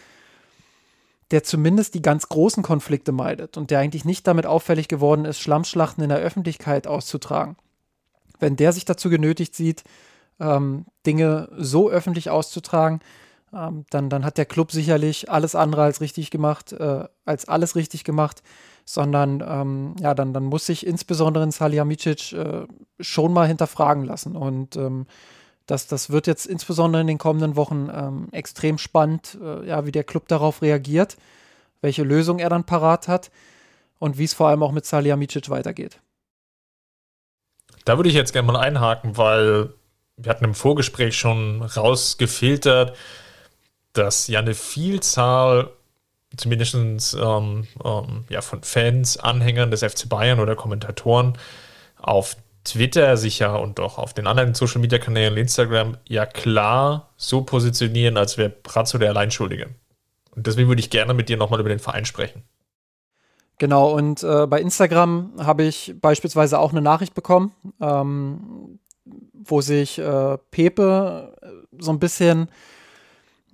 der zumindest die ganz großen Konflikte meidet und der eigentlich nicht damit auffällig geworden ist, Schlammschlachten in der Öffentlichkeit auszutragen wenn der sich dazu genötigt sieht, ähm, Dinge so öffentlich auszutragen, ähm, dann, dann hat der Club sicherlich alles andere als richtig gemacht, äh, als alles richtig gemacht, sondern ähm, ja, dann, dann muss sich insbesondere in Salihamidzic äh, schon mal hinterfragen lassen. Und ähm, das, das wird jetzt insbesondere in den kommenden Wochen ähm, extrem spannend, äh, ja, wie der Club darauf reagiert, welche Lösung er dann parat hat und wie es vor allem auch mit Salihamidzic weitergeht. Da würde ich jetzt gerne mal einhaken, weil wir hatten im Vorgespräch schon rausgefiltert, dass ja eine Vielzahl, zumindest ähm, ähm, ja, von Fans, Anhängern des FC Bayern oder Kommentatoren auf Twitter sich ja und auch auf den anderen Social Media Kanälen, Instagram, ja klar so positionieren, als wäre Brazzo der Alleinschuldige. Und deswegen würde ich gerne mit dir nochmal über den Verein sprechen. Genau, und äh, bei Instagram habe ich beispielsweise auch eine Nachricht bekommen, ähm, wo sich äh, Pepe äh, so ein bisschen,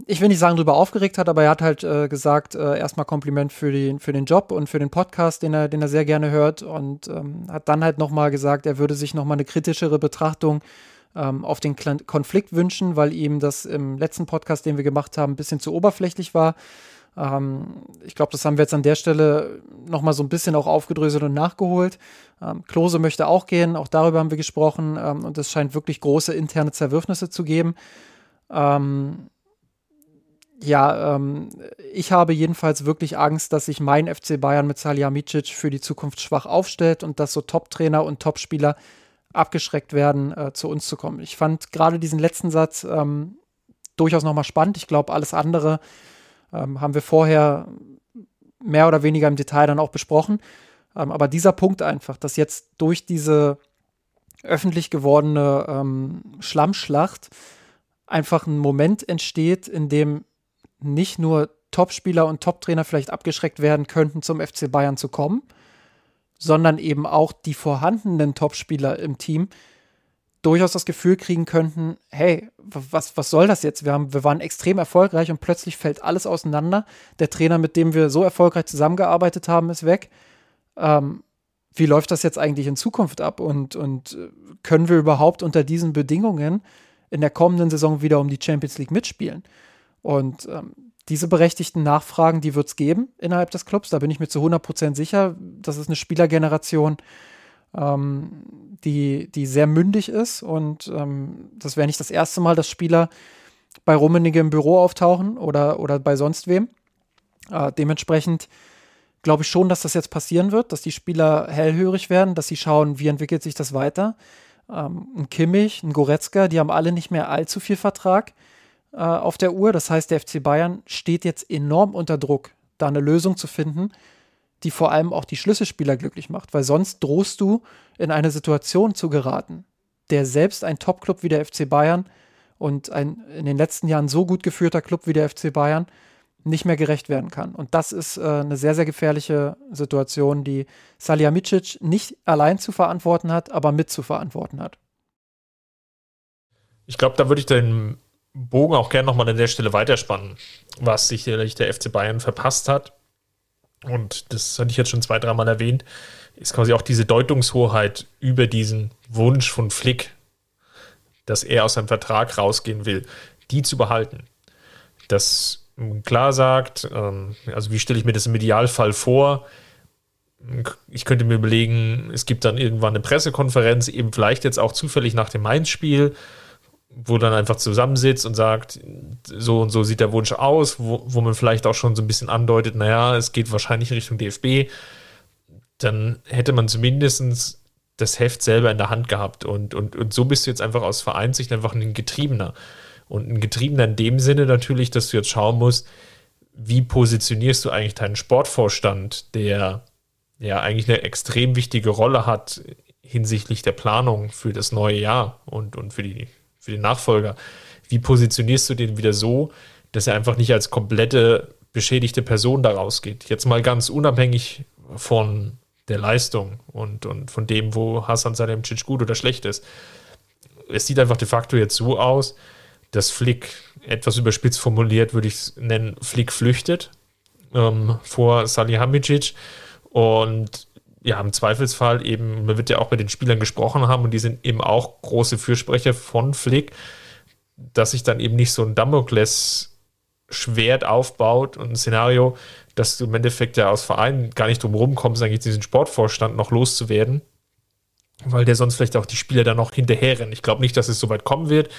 ich will nicht sagen, darüber aufgeregt hat, aber er hat halt äh, gesagt, äh, erstmal Kompliment für, die, für den Job und für den Podcast, den er, den er sehr gerne hört und ähm, hat dann halt nochmal gesagt, er würde sich nochmal eine kritischere Betrachtung ähm, auf den Konflikt wünschen, weil ihm das im letzten Podcast, den wir gemacht haben, ein bisschen zu oberflächlich war. Ähm, ich glaube, das haben wir jetzt an der Stelle nochmal so ein bisschen auch aufgedröselt und nachgeholt. Ähm, Klose möchte auch gehen, auch darüber haben wir gesprochen ähm, und es scheint wirklich große interne Zerwürfnisse zu geben. Ähm, ja, ähm, ich habe jedenfalls wirklich Angst, dass sich mein FC Bayern mit Salihamidzic für die Zukunft schwach aufstellt und dass so Top-Trainer und Top-Spieler abgeschreckt werden, äh, zu uns zu kommen. Ich fand gerade diesen letzten Satz ähm, durchaus nochmal spannend. Ich glaube, alles andere ähm, haben wir vorher mehr oder weniger im Detail dann auch besprochen. Ähm, aber dieser Punkt einfach, dass jetzt durch diese öffentlich gewordene ähm, Schlammschlacht einfach ein Moment entsteht, in dem nicht nur Topspieler und Toptrainer vielleicht abgeschreckt werden könnten, zum FC Bayern zu kommen, sondern eben auch die vorhandenen Topspieler im Team durchaus das Gefühl kriegen könnten, hey, was, was soll das jetzt? Wir, haben, wir waren extrem erfolgreich und plötzlich fällt alles auseinander. Der Trainer, mit dem wir so erfolgreich zusammengearbeitet haben, ist weg. Ähm, wie läuft das jetzt eigentlich in Zukunft ab? Und, und äh, können wir überhaupt unter diesen Bedingungen in der kommenden Saison wieder um die Champions League mitspielen? Und ähm, diese berechtigten Nachfragen, die wird es geben innerhalb des Clubs. Da bin ich mir zu 100% sicher. Das ist eine Spielergeneration, ähm, die, die sehr mündig ist. Und ähm, das wäre nicht das erste Mal, dass Spieler bei Rummenigge im Büro auftauchen oder, oder bei sonst wem. Äh, dementsprechend glaube ich schon, dass das jetzt passieren wird, dass die Spieler hellhörig werden, dass sie schauen, wie entwickelt sich das weiter. Ähm, ein Kimmich, ein Goretzka, die haben alle nicht mehr allzu viel Vertrag äh, auf der Uhr. Das heißt, der FC Bayern steht jetzt enorm unter Druck, da eine Lösung zu finden, die vor allem auch die Schlüsselspieler glücklich macht, weil sonst drohst du in eine Situation zu geraten, der selbst ein Topclub wie der FC Bayern und ein in den letzten Jahren so gut geführter Club wie der FC Bayern nicht mehr gerecht werden kann. Und das ist äh, eine sehr, sehr gefährliche Situation, die Salihamidzic nicht allein zu verantworten hat, aber mit zu verantworten hat. Ich glaube, da würde ich den Bogen auch gerne nochmal an der Stelle weiterspannen, was sicherlich der FC Bayern verpasst hat. Und das hatte ich jetzt schon zwei, dreimal erwähnt, ist quasi auch diese Deutungshoheit über diesen Wunsch von Flick, dass er aus seinem Vertrag rausgehen will, die zu behalten. Dass klar sagt, ähm, also wie stelle ich mir das im Idealfall vor? Ich könnte mir überlegen, es gibt dann irgendwann eine Pressekonferenz, eben vielleicht jetzt auch zufällig nach dem Mainz-Spiel, wo dann einfach zusammensitzt und sagt, so und so sieht der Wunsch aus, wo, wo man vielleicht auch schon so ein bisschen andeutet, naja, es geht wahrscheinlich Richtung DFB, dann hätte man zumindest das Heft selber in der Hand gehabt. Und, und, und so bist du jetzt einfach aus Vereinssicht einfach ein Getriebener. Und ein Getriebener in dem Sinne natürlich, dass du jetzt schauen musst, wie positionierst du eigentlich deinen Sportvorstand, der ja eigentlich eine extrem wichtige Rolle hat hinsichtlich der Planung für das neue Jahr und, und für, die, für den Nachfolger. Wie positionierst du den wieder so, dass er einfach nicht als komplette beschädigte Person da rausgeht? Jetzt mal ganz unabhängig von der Leistung und, und von dem, wo Hassan Salihamidzic gut oder schlecht ist. Es sieht einfach de facto jetzt so aus, dass Flick, etwas überspitzt formuliert, würde ich es nennen, Flick flüchtet ähm, vor Salihamidzic und ja, im Zweifelsfall eben, man wird ja auch mit den Spielern gesprochen haben und die sind eben auch große Fürsprecher von Flick, dass sich dann eben nicht so ein Damokles Schwert aufbaut und ein Szenario, dass du im Endeffekt ja aus Vereinen gar nicht drum rumkommst, eigentlich diesen Sportvorstand noch loszuwerden, weil der sonst vielleicht auch die Spieler dann noch hinterherrennen. Ich glaube nicht, dass es so weit kommen wird,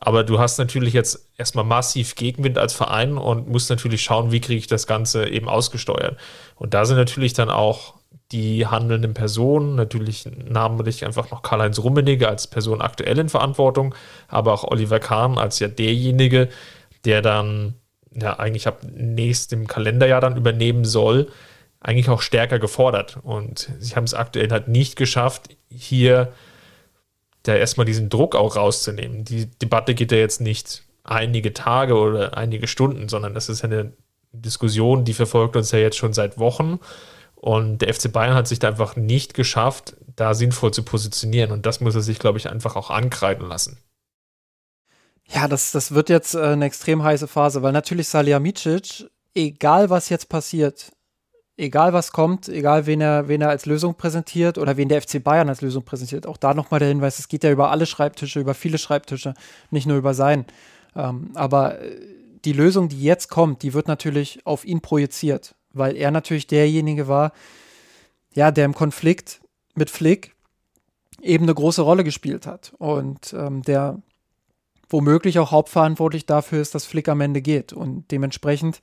aber du hast natürlich jetzt erstmal massiv Gegenwind als Verein und musst natürlich schauen, wie kriege ich das Ganze eben ausgesteuert. Und da sind natürlich dann auch die handelnden Personen, natürlich namentlich einfach noch Karl-Heinz Rummenigge als Person aktuell in Verantwortung, aber auch Oliver Kahn als ja derjenige, der dann ja eigentlich ab nächstem Kalenderjahr dann übernehmen soll, eigentlich auch stärker gefordert. Und sie haben es aktuell halt nicht geschafft, hier da erstmal diesen Druck auch rauszunehmen. Die Debatte geht ja jetzt nicht einige Tage oder einige Stunden, sondern das ist eine Diskussion, die verfolgt uns ja jetzt schon seit Wochen. Und der FC Bayern hat sich da einfach nicht geschafft, da sinnvoll zu positionieren. Und das muss er sich, glaube ich, einfach auch ankreiden lassen. Ja, das, das wird jetzt äh, eine extrem heiße Phase, weil natürlich Salihamidzic, egal was jetzt passiert, egal was kommt, egal wen er, wen er als Lösung präsentiert oder wen der FC Bayern als Lösung präsentiert, auch da nochmal der Hinweis, es geht ja über alle Schreibtische, über viele Schreibtische, nicht nur über seinen. Ähm, aber äh, die Lösung, die jetzt kommt, die wird natürlich auf ihn projiziert, weil er natürlich derjenige war, ja, der im Konflikt mit Flick eben eine große Rolle gespielt hat und ähm, der womöglich auch hauptverantwortlich dafür ist, dass Flick am Ende geht. Und dementsprechend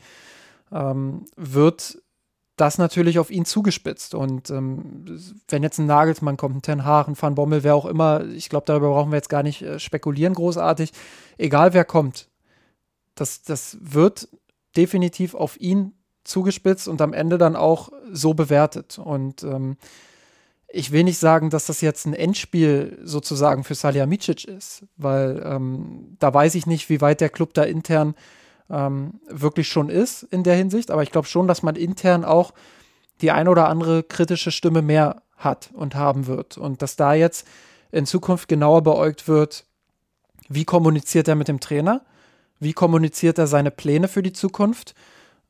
ähm, wird das natürlich auf ihn zugespitzt. Und ähm, wenn jetzt ein Nagelsmann kommt, ein Ten Hag, ein Van Bommel, wer auch immer, ich glaube, darüber brauchen wir jetzt gar nicht äh, spekulieren großartig. Egal wer kommt, das, das wird definitiv auf ihn zugespitzt und am Ende dann auch so bewertet. Und ähm, ich will nicht sagen, dass das jetzt ein Endspiel sozusagen für Salihamidzic ist, weil ähm, da weiß ich nicht, wie weit der Club da intern ähm, wirklich schon ist in der Hinsicht, aber ich glaube schon, dass man intern auch die ein oder andere kritische Stimme mehr hat und haben wird. Und dass da jetzt in Zukunft genauer beäugt wird, wie kommuniziert er mit dem Trainer, wie kommuniziert er seine Pläne für die Zukunft,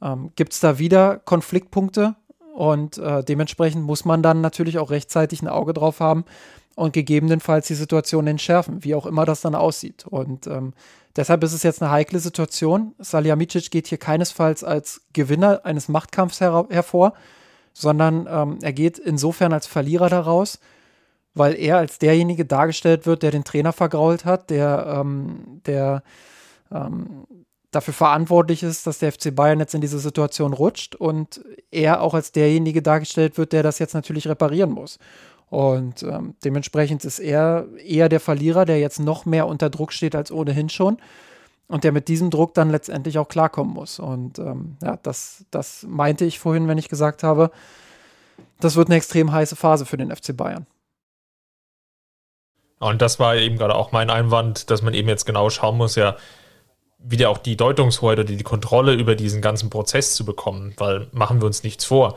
ähm, gibt es da wieder Konfliktpunkte, und äh, dementsprechend muss man dann natürlich auch rechtzeitig ein Auge drauf haben und gegebenenfalls die Situation entschärfen, wie auch immer das dann aussieht. Und ähm, deshalb ist es jetzt eine heikle Situation. Salihamidzic geht hier keinesfalls als Gewinner eines Machtkampfs her hervor, sondern ähm, er geht insofern als Verlierer daraus, weil er als derjenige dargestellt wird, der den Trainer vergrault hat, der, ähm, der ähm, dafür verantwortlich ist, dass der FC Bayern jetzt in diese Situation rutscht und er auch als derjenige dargestellt wird, der das jetzt natürlich reparieren muss. Und ähm, dementsprechend ist er eher der Verlierer, der jetzt noch mehr unter Druck steht als ohnehin schon und der mit diesem Druck dann letztendlich auch klarkommen muss. Und ähm, ja, das, das meinte ich vorhin, wenn ich gesagt habe, das wird eine extrem heiße Phase für den FC Bayern. Und das war eben gerade auch mein Einwand, dass man eben jetzt genau schauen muss, ja, wieder auch die Deutungshoheit oder die Kontrolle über diesen ganzen Prozess zu bekommen, weil machen wir uns nichts vor.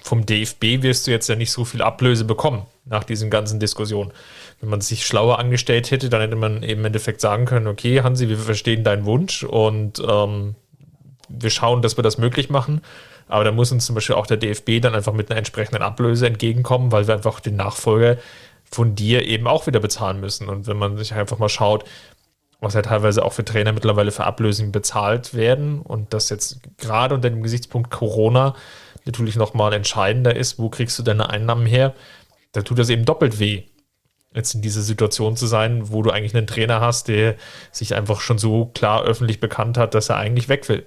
Vom DFB wirst du jetzt ja nicht so viel Ablöse bekommen nach diesen ganzen Diskussionen. Wenn man sich schlauer angestellt hätte, dann hätte man eben im Endeffekt sagen können, okay, Hansi, wir verstehen deinen Wunsch und ähm, wir schauen, dass wir das möglich machen. Aber da muss uns zum Beispiel auch der DFB dann einfach mit einer entsprechenden Ablöse entgegenkommen, weil wir einfach den Nachfolger von dir eben auch wieder bezahlen müssen. Und wenn man sich einfach mal schaut, was ja teilweise auch für Trainer mittlerweile für Ablösungen bezahlt werden und das jetzt gerade unter dem Gesichtspunkt Corona natürlich nochmal entscheidender ist, wo kriegst du deine Einnahmen her, da tut das eben doppelt weh, jetzt in dieser Situation zu sein, wo du eigentlich einen Trainer hast, der sich einfach schon so klar öffentlich bekannt hat, dass er eigentlich weg will.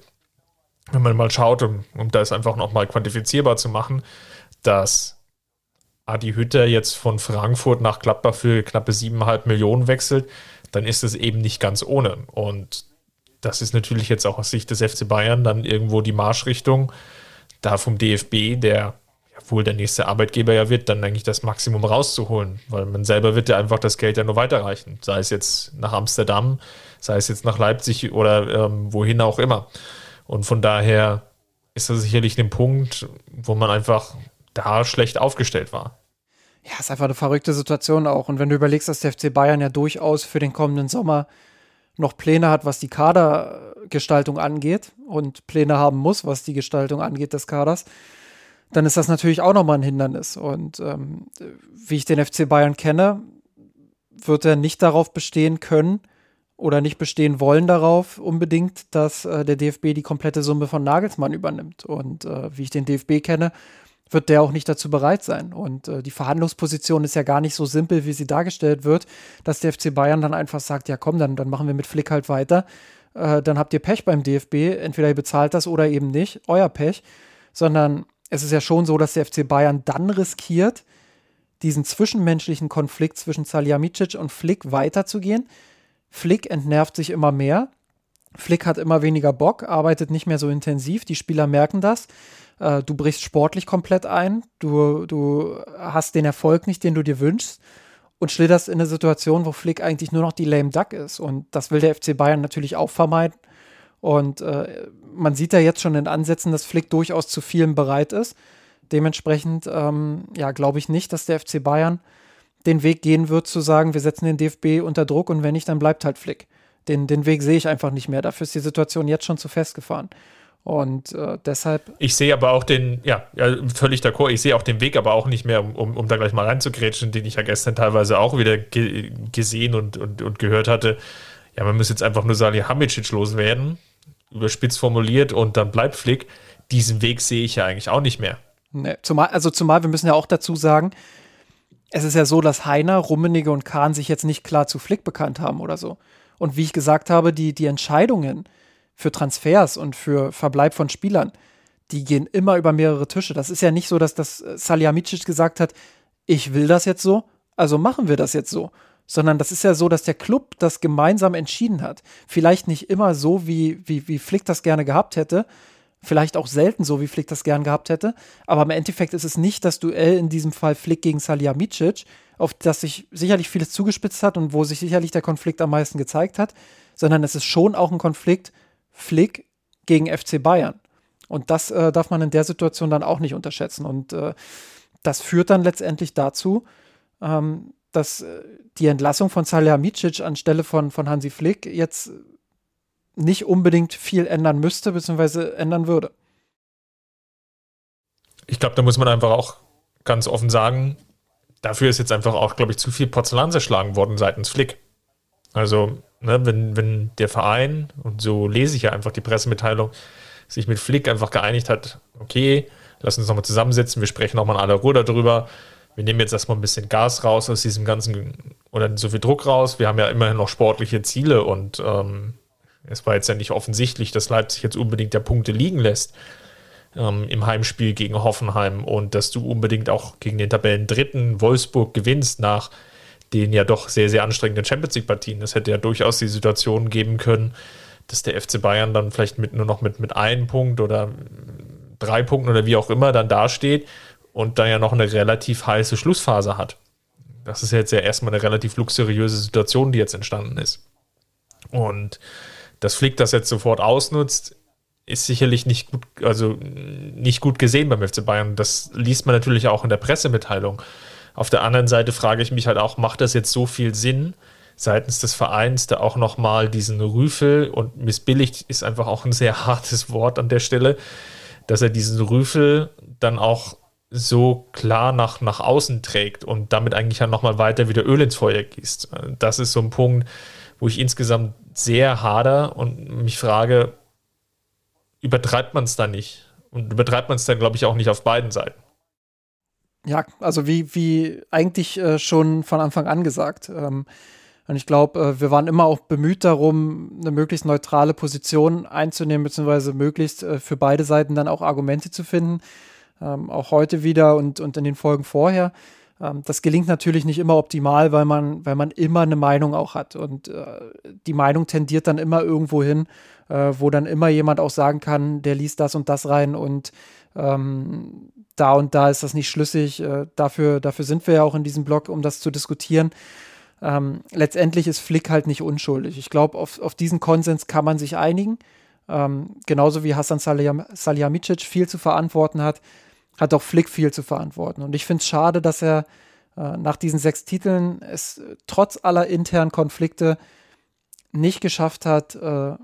Wenn man mal schaut, um, um das einfach nochmal quantifizierbar zu machen, dass Adi Hütter jetzt von Frankfurt nach Gladbach für knappe 7,5 Millionen wechselt, dann ist es eben nicht ganz ohne. Und das ist natürlich jetzt auch aus Sicht des FC Bayern dann irgendwo die Marschrichtung, da vom DFB, der ja wohl der nächste Arbeitgeber ja wird, dann eigentlich das Maximum rauszuholen, weil man selber wird ja einfach das Geld ja nur weiterreichen, sei es jetzt nach Amsterdam, sei es jetzt nach Leipzig oder ähm, wohin auch immer. Und von daher ist das sicherlich ein Punkt, wo man einfach da schlecht aufgestellt war. Ja, ist einfach eine verrückte Situation auch. Und wenn du überlegst, dass der FC Bayern ja durchaus für den kommenden Sommer noch Pläne hat, was die Kadergestaltung angeht und Pläne haben muss, was die Gestaltung angeht des Kaders, dann ist das natürlich auch nochmal ein Hindernis. Und ähm, wie ich den FC Bayern kenne, wird er nicht darauf bestehen können oder nicht bestehen wollen darauf unbedingt, dass äh, der DFB die komplette Summe von Nagelsmann übernimmt. Und äh, wie ich den DFB kenne, wird der auch nicht dazu bereit sein. Und äh, die Verhandlungsposition ist ja gar nicht so simpel, wie sie dargestellt wird, dass der FC Bayern dann einfach sagt, ja komm, dann, dann machen wir mit Flick halt weiter. Äh, dann habt ihr Pech beim DFB, entweder ihr bezahlt das oder eben nicht, euer Pech. Sondern es ist ja schon so, dass der FC Bayern dann riskiert, diesen zwischenmenschlichen Konflikt zwischen Salihamidzic und Flick weiterzugehen. Flick entnervt sich immer mehr. Flick hat immer weniger Bock, arbeitet nicht mehr so intensiv. Die Spieler merken das äh, du brichst sportlich komplett ein, du, du hast den Erfolg nicht, den du dir wünschst und schlitterst in eine Situation, wo Flick eigentlich nur noch die lame Duck ist. Und das will der FC Bayern natürlich auch vermeiden. Und äh, man sieht ja jetzt schon in Ansätzen, dass Flick durchaus zu vielen bereit ist. Dementsprechend, ähm, ja, glaube ich nicht, dass der FC Bayern den Weg gehen wird, zu sagen, wir setzen den DFB unter Druck und wenn nicht, dann bleibt halt Flick. Den, den Weg sehe ich einfach nicht mehr. Dafür ist die Situation jetzt schon zu festgefahren. Und äh, deshalb. Ich sehe aber auch den, ja, ja völlig d'accord, ich sehe auch den Weg aber auch nicht mehr, um, um, um da gleich mal reinzugrätschen, den ich ja gestern teilweise auch wieder ge gesehen und, und, und gehört hatte. Ja, man muss jetzt einfach nur Salih Hamicic loswerden, überspitzt formuliert, und dann bleibt Flick. Diesen Weg sehe ich ja eigentlich auch nicht mehr. Nee, zumal, also zumal, wir müssen ja auch dazu sagen, es ist ja so, dass Heiner, Rummenigge und Kahn sich jetzt nicht klar zu Flick bekannt haben oder so. Und wie ich gesagt habe, die, die Entscheidungen, für Transfers und für Verbleib von Spielern, die gehen immer über mehrere Tische. Das ist ja nicht so, dass das Salihamidzic gesagt hat, ich will das jetzt so, also machen wir das jetzt so. Sondern das ist ja so, dass der Club das gemeinsam entschieden hat. Vielleicht nicht immer so, wie, wie, wie Flick das gerne gehabt hätte, vielleicht auch selten so, wie Flick das gern gehabt hätte. Aber im Endeffekt ist es nicht das Duell in diesem Fall Flick gegen Salihamidzic, auf das sich sicherlich vieles zugespitzt hat und wo sich sicherlich der Konflikt am meisten gezeigt hat, sondern es ist schon auch ein Konflikt Flick gegen FC Bayern. Und das äh, darf man in der Situation dann auch nicht unterschätzen. Und äh, das führt dann letztendlich dazu, ähm, dass äh, die Entlassung von Salihamidzic anstelle von, von Hansi Flick jetzt nicht unbedingt viel ändern müsste, beziehungsweise ändern würde. Ich glaube, da muss man einfach auch ganz offen sagen, dafür ist jetzt einfach auch, glaube ich, zu viel Porzellan zerschlagen worden seitens Flick. Also, ne, wenn, wenn der Verein, und so lese ich ja einfach die Pressemitteilung, sich mit Flick einfach geeinigt hat, okay, lass uns nochmal zusammensetzen, wir sprechen nochmal in aller Ruhe darüber. Wir nehmen jetzt erstmal ein bisschen Gas raus aus diesem ganzen, oder so viel Druck raus. Wir haben ja immerhin noch sportliche Ziele und ähm, es war jetzt ja nicht offensichtlich, dass Leipzig jetzt unbedingt der Punkte liegen lässt ähm, im Heimspiel gegen Hoffenheim und dass du unbedingt auch gegen den Tabellen Dritten Wolfsburg gewinnst nach den ja doch sehr, sehr anstrengenden Champions League-Partien. Es hätte ja durchaus die Situation geben können, dass der FC Bayern dann vielleicht mit nur noch mit, mit einem Punkt oder drei Punkten oder wie auch immer dann dasteht und dann ja noch eine relativ heiße Schlussphase hat. das ist jetzt ja erstmal eine relativ luxuriöse Situation, die jetzt entstanden ist. Und dass Flick das jetzt sofort ausnutzt, ist sicherlich nicht gut, also nicht gut gesehen beim FC Bayern. Das liest man natürlich auch in der Pressemitteilung. Auf der anderen Seite frage ich mich halt auch, macht das jetzt so viel Sinn seitens des Vereins, da auch nochmal diesen Rüfel und missbilligt ist einfach auch ein sehr hartes Wort an der Stelle, dass er diesen Rüfel dann auch so klar nach, nach außen trägt und damit eigentlich ja nochmal weiter wieder Öl ins Feuer gießt. Das ist so ein Punkt, wo ich insgesamt sehr hader und mich frage, übertreibt man es da nicht? Und übertreibt man es dann, glaube ich, auch nicht auf beiden Seiten. Ja, also wie, wie eigentlich äh, schon von Anfang an gesagt. Ähm, und ich glaube, äh, wir waren immer auch bemüht darum, eine möglichst neutrale Position einzunehmen, beziehungsweise möglichst äh, für beide Seiten dann auch Argumente zu finden. Ähm, auch heute wieder und, und in den Folgen vorher. Ähm, das gelingt natürlich nicht immer optimal, weil man, weil man immer eine Meinung auch hat. Und äh, die Meinung tendiert dann immer irgendwo hin, äh, wo dann immer jemand auch sagen kann, der liest das und das rein und ähm, da und da ist das nicht schlüssig. Äh, dafür, dafür sind wir ja auch in diesem Blog, um das zu diskutieren. Ähm, letztendlich ist Flick halt nicht unschuldig. Ich glaube, auf, auf diesen Konsens kann man sich einigen. Ähm, genauso wie Hassan Salihamidzic viel zu verantworten hat, hat auch Flick viel zu verantworten. Und ich finde es schade, dass er äh, nach diesen sechs Titeln es trotz aller internen Konflikte nicht geschafft hat, äh,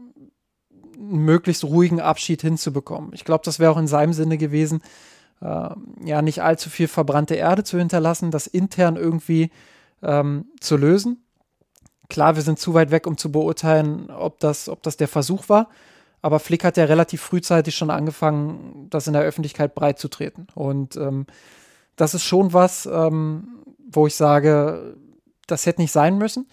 einen möglichst ruhigen Abschied hinzubekommen. Ich glaube, das wäre auch in seinem Sinne gewesen, äh, ja, nicht allzu viel verbrannte Erde zu hinterlassen, das intern irgendwie ähm, zu lösen. Klar, wir sind zu weit weg, um zu beurteilen, ob das, ob das der Versuch war. Aber Flick hat ja relativ frühzeitig schon angefangen, das in der Öffentlichkeit breit zu treten. Und ähm, das ist schon was, ähm, wo ich sage, das hätte nicht sein müssen.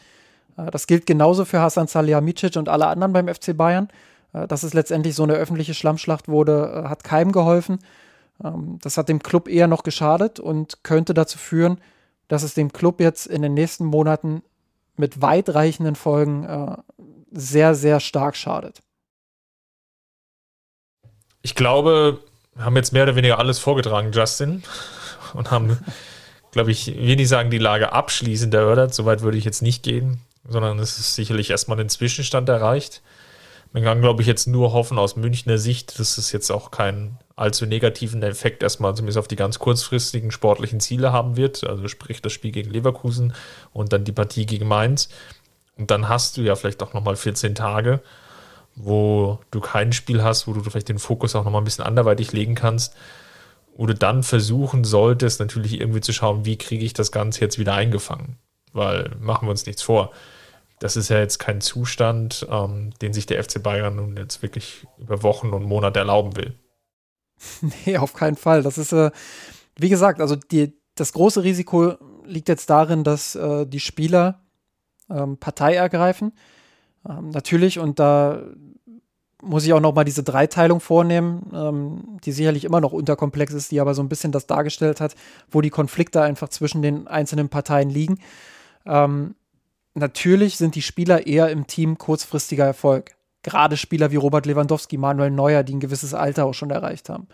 Äh, das gilt genauso für Hasan Salihamidzic und alle anderen beim FC Bayern. Äh, dass es letztendlich so eine öffentliche Schlammschlacht wurde, äh, hat keinem geholfen. Ähm, das hat dem Club eher noch geschadet und könnte dazu führen, dass es dem Club jetzt in den nächsten Monaten mit weitreichenden Folgen äh, sehr, sehr stark schadet. Ich glaube, wir haben jetzt mehr oder weniger alles vorgetragen, Justin, und haben, glaube ich, will nicht sagen, die Lage abschließend erörtert. Soweit würde ich jetzt nicht gehen, sondern es ist sicherlich erstmal ein Zwischenstand erreicht. Man kann, glaube ich, jetzt nur hoffen aus Münchner Sicht, dass es jetzt auch keinen allzu negativen Effekt erstmal zumindest auf die ganz kurzfristigen sportlichen Ziele haben wird. Also sprich das Spiel gegen Leverkusen und dann die Partie gegen Mainz. Und dann hast du ja vielleicht auch nochmal 14 Tage, wo du kein Spiel hast, wo du vielleicht den Fokus auch nochmal ein bisschen anderweitig legen kannst. Du dann versuchen solltest, natürlich irgendwie zu schauen, wie kriege ich das Ganze jetzt wieder eingefangen. Weil machen wir uns nichts vor das ist ja jetzt kein Zustand, ähm, den sich der FC Bayern nun jetzt wirklich über Wochen und Monate erlauben will. Nee, auf keinen Fall. Das ist, äh, wie gesagt, also die, das große Risiko liegt jetzt darin, dass äh, die Spieler ähm, Partei ergreifen. Ähm, natürlich, und da muss ich auch noch mal diese Dreiteilung vornehmen, ähm, die sicherlich immer noch unterkomplex ist, die aber so ein bisschen das dargestellt hat, wo die Konflikte einfach zwischen den einzelnen Parteien liegen. Ähm, natürlich sind die Spieler eher im Team kurzfristiger Erfolg. Gerade Spieler wie Robert Lewandowski, Manuel Neuer, die ein gewisses Alter auch schon erreicht haben.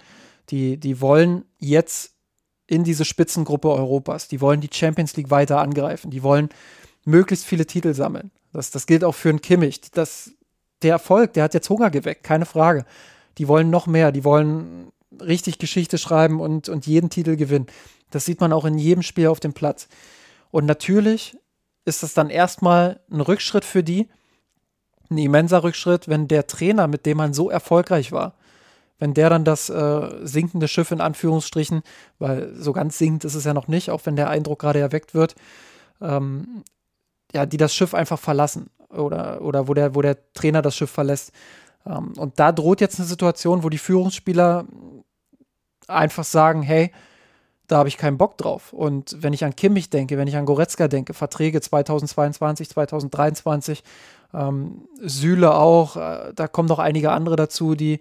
Die, die wollen jetzt in diese Spitzengruppe Europas. Die wollen die Champions League weiter angreifen. Die wollen möglichst viele Titel sammeln. Das, das gilt auch für einen Kimmich. Das, der Erfolg, der hat jetzt Hunger geweckt, keine Frage. Die wollen noch mehr. Die wollen richtig Geschichte schreiben und, und jeden Titel gewinnen. Das sieht man auch in jedem Spiel auf dem Platz. Und natürlich ist es dann erstmal ein Rückschritt für die, ein immenser Rückschritt, wenn der Trainer, mit dem man so erfolgreich war, wenn der dann das äh, sinkende Schiff in Anführungsstrichen, weil so ganz sinkend ist es ja noch nicht, auch wenn der Eindruck gerade erweckt wird, ähm, ja, die das Schiff einfach verlassen oder, oder wo, der, wo der Trainer das Schiff verlässt. Ähm, und da droht jetzt eine Situation, wo die Führungsspieler einfach sagen, hey, da habe ich keinen Bock drauf. Und wenn ich an Kimmich denke, wenn ich an Goretzka denke, Verträge 2022, 2023, ähm, Süle auch, äh, da kommen noch einige andere dazu, die,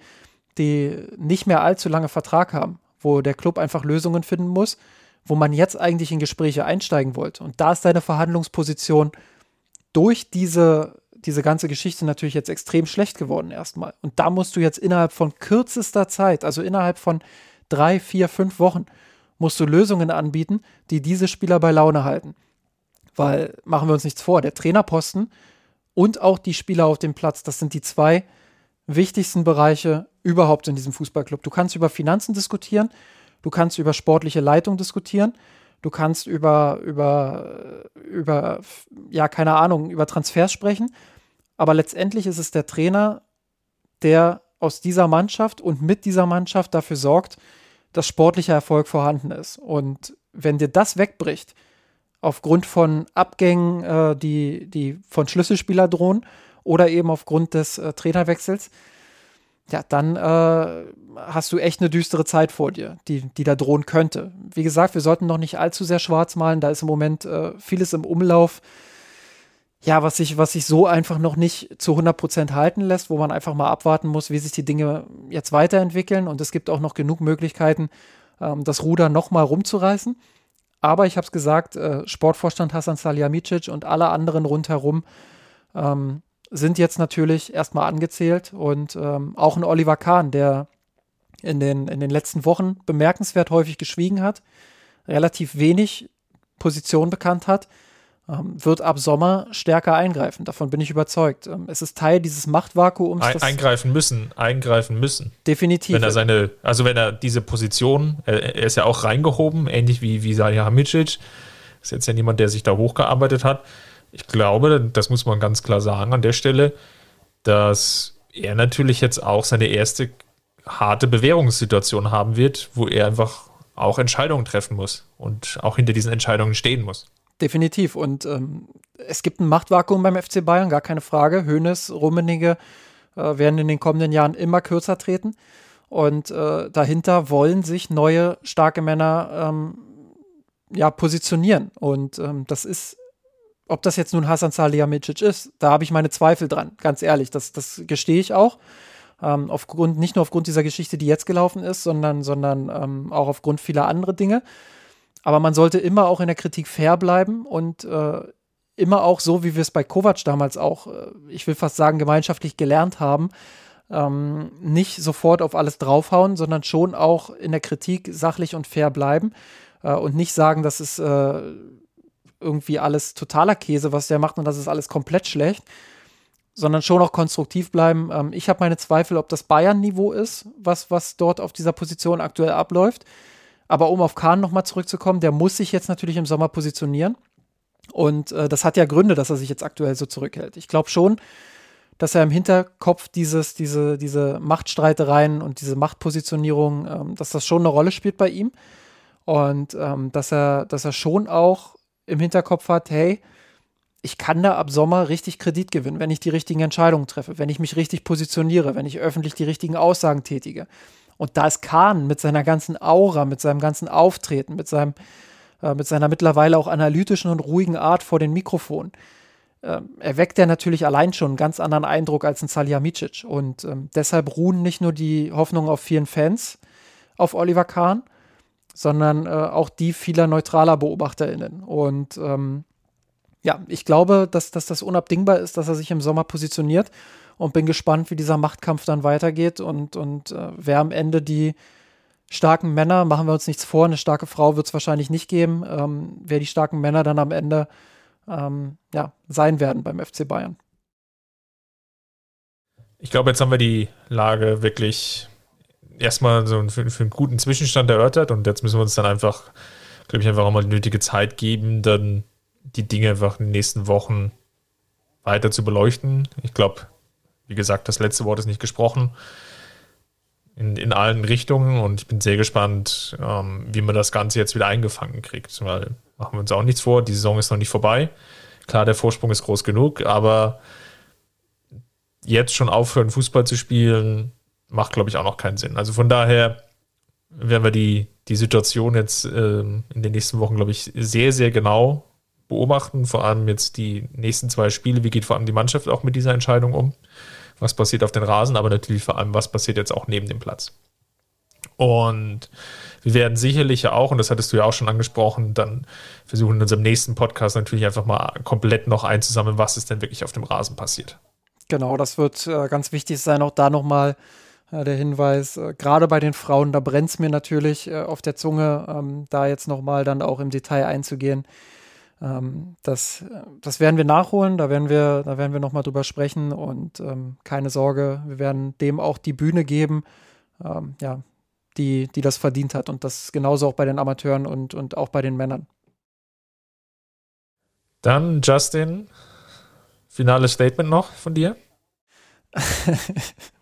die nicht mehr allzu lange Vertrag haben, wo der Club einfach Lösungen finden muss, wo man jetzt eigentlich in Gespräche einsteigen wollte. Und da ist deine Verhandlungsposition durch diese, diese ganze Geschichte natürlich jetzt extrem schlecht geworden erstmal. Und da musst du jetzt innerhalb von kürzester Zeit, also innerhalb von drei, vier, fünf Wochen, musst du Lösungen anbieten, die diese Spieler bei Laune halten. Weil, machen wir uns nichts vor, der Trainerposten und auch die Spieler auf dem Platz, das sind die zwei wichtigsten Bereiche überhaupt in diesem Fußballclub. Du kannst über Finanzen diskutieren, du kannst über sportliche Leitung diskutieren, du kannst über, über, über, ja, keine Ahnung, über Transfers sprechen. Aber letztendlich ist es der Trainer, der aus dieser Mannschaft und mit dieser Mannschaft dafür sorgt, dass sportlicher Erfolg vorhanden ist. Und wenn dir das wegbricht, aufgrund von Abgängen, äh, die, die von Schlüsselspieler drohen, oder eben aufgrund des äh, Trainerwechsels, ja, dann äh, hast du echt eine düstere Zeit vor dir, die, die da drohen könnte. Wie gesagt, wir sollten noch nicht allzu sehr schwarz malen, da ist im Moment äh, vieles im Umlauf, ja, was sich, was sich so einfach noch nicht zu 100 Prozent halten lässt, wo man einfach mal abwarten muss, wie sich die Dinge jetzt weiterentwickeln. Und es gibt auch noch genug Möglichkeiten, ähm, das Ruder nochmal rumzureißen. Aber ich habe es gesagt, äh, Sportvorstand Hassan Salihamidzic und alle anderen rundherum ähm, sind jetzt natürlich erstmal angezählt. Und ähm, auch ein Oliver Kahn, der in den, in den letzten Wochen bemerkenswert häufig geschwiegen hat, relativ wenig Position bekannt hat, wird ab Sommer stärker eingreifen. Davon bin ich überzeugt. Ähm, es ist Teil dieses Machtvakuums. Ein, eingreifen müssen, eingreifen müssen. Definitiv. Wenn er seine, also wenn er diese Position, er, er ist ja auch reingehoben, ähnlich wie, wie Salihamidzic, ist jetzt ja niemand, der sich da hochgearbeitet hat. Ich glaube, das muss man ganz klar sagen an der Stelle, dass er natürlich jetzt auch seine erste harte Bewährungssituation haben wird, wo er einfach auch Entscheidungen treffen muss und auch hinter diesen Entscheidungen stehen muss. Definitiv. Und ähm, es gibt ein Machtvakuum beim FC Bayern, gar keine Frage. Hoeneß, Rummenigge äh, werden in den kommenden Jahren immer kürzer treten. Und äh, dahinter wollen sich neue starke Männer ähm, ja, positionieren. Und ähm, das ist, ob das jetzt nun Hasan Salihamidzic ist, da habe ich meine Zweifel dran, ganz ehrlich. Das, das gestehe ich auch. Ähm, aufgrund, nicht nur aufgrund dieser Geschichte, die jetzt gelaufen ist, sondern, sondern ähm, auch aufgrund vieler anderer Dinge. Aber man sollte immer auch in der Kritik fair bleiben und äh, immer auch so, wie wir es bei Kovac damals auch, äh, ich will fast sagen, gemeinschaftlich gelernt haben, ähm, nicht sofort auf alles draufhauen, sondern schon auch in der Kritik sachlich und fair bleiben äh, und nicht sagen, das ist äh, irgendwie alles totaler Käse, was der macht und das ist alles komplett schlecht, sondern schon auch konstruktiv bleiben. Ähm, ich habe meine Zweifel, ob das Bayern-Niveau ist, was, was dort auf dieser Position aktuell abläuft. Aber um auf Kahn nochmal zurückzukommen, der muss sich jetzt natürlich im Sommer positionieren. Und äh, das hat ja Gründe, dass er sich jetzt aktuell so zurückhält. Ich glaube schon, dass er im Hinterkopf dieses, diese, diese Machtstreitereien und diese Machtpositionierung, ähm, dass das schon eine Rolle spielt bei ihm. Und ähm, dass, er, dass er schon auch im Hinterkopf hat, hey, ich kann da ab Sommer richtig Kredit gewinnen, wenn ich die richtigen Entscheidungen treffe, wenn ich mich richtig positioniere, wenn ich öffentlich die richtigen Aussagen tätige. Und da ist Kahn mit seiner ganzen Aura, mit seinem ganzen Auftreten, mit, seinem, äh, mit seiner mittlerweile auch analytischen und ruhigen Art vor den Mikrofonen, äh, erweckt er natürlich allein schon einen ganz anderen Eindruck als ein Salihamidzic. Und ähm, deshalb ruhen nicht nur die Hoffnungen auf vielen Fans auf Oliver Kahn, sondern äh, auch die vieler neutraler BeobachterInnen. Und ähm, ja, ich glaube, dass, dass das unabdingbar ist, dass er sich im Sommer positioniert und bin gespannt, wie dieser Machtkampf dann weitergeht und, und äh, wer am Ende die starken Männer, machen wir uns nichts vor, eine starke Frau wird es wahrscheinlich nicht geben, ähm, wer die starken Männer dann am Ende ähm, ja, sein werden beim FC Bayern. Ich glaube, jetzt haben wir die Lage wirklich erstmal so für, für einen guten Zwischenstand erörtert und jetzt müssen wir uns dann einfach, glaube ich, einfach auch mal die nötige Zeit geben, dann die Dinge einfach in den nächsten Wochen weiter zu beleuchten. Ich glaube, wie gesagt, das letzte Wort ist nicht gesprochen. In, in allen Richtungen und ich bin sehr gespannt, ähm, wie man das Ganze jetzt wieder eingefangen kriegt, weil machen wir uns auch nichts vor, die Saison ist noch nicht vorbei. Klar, der Vorsprung ist groß genug, aber jetzt schon aufhören, Fußball zu spielen, macht, glaube ich, auch noch keinen Sinn. Also von daher werden wir die, die Situation jetzt ähm, in den nächsten Wochen, glaube ich, sehr, sehr genau beobachten. Vor allem jetzt die nächsten zwei Spiele. Wie geht vor allem die Mannschaft auch mit dieser Entscheidung um? Was passiert auf den Rasen, aber natürlich vor allem, was passiert jetzt auch neben dem Platz. Und wir werden sicherlich ja auch, und das hattest du ja auch schon angesprochen, dann versuchen in unserem nächsten Podcast natürlich einfach mal komplett noch einzusammeln, was ist denn wirklich auf dem Rasen passiert. Genau, das wird äh, ganz wichtig sein. Auch da nochmal äh, der Hinweis, äh, gerade bei den Frauen, da brennt es mir natürlich äh, auf der Zunge, ähm, da jetzt nochmal dann auch im Detail einzugehen. Ähm, das, das werden wir nachholen, da werden wir, da werden wir nochmal drüber sprechen und ähm, keine Sorge, wir werden dem auch die Bühne geben, ähm, ja, die, die das verdient hat. Und das genauso auch bei den Amateuren und, und auch bei den Männern. Dann, Justin, finales Statement noch von dir.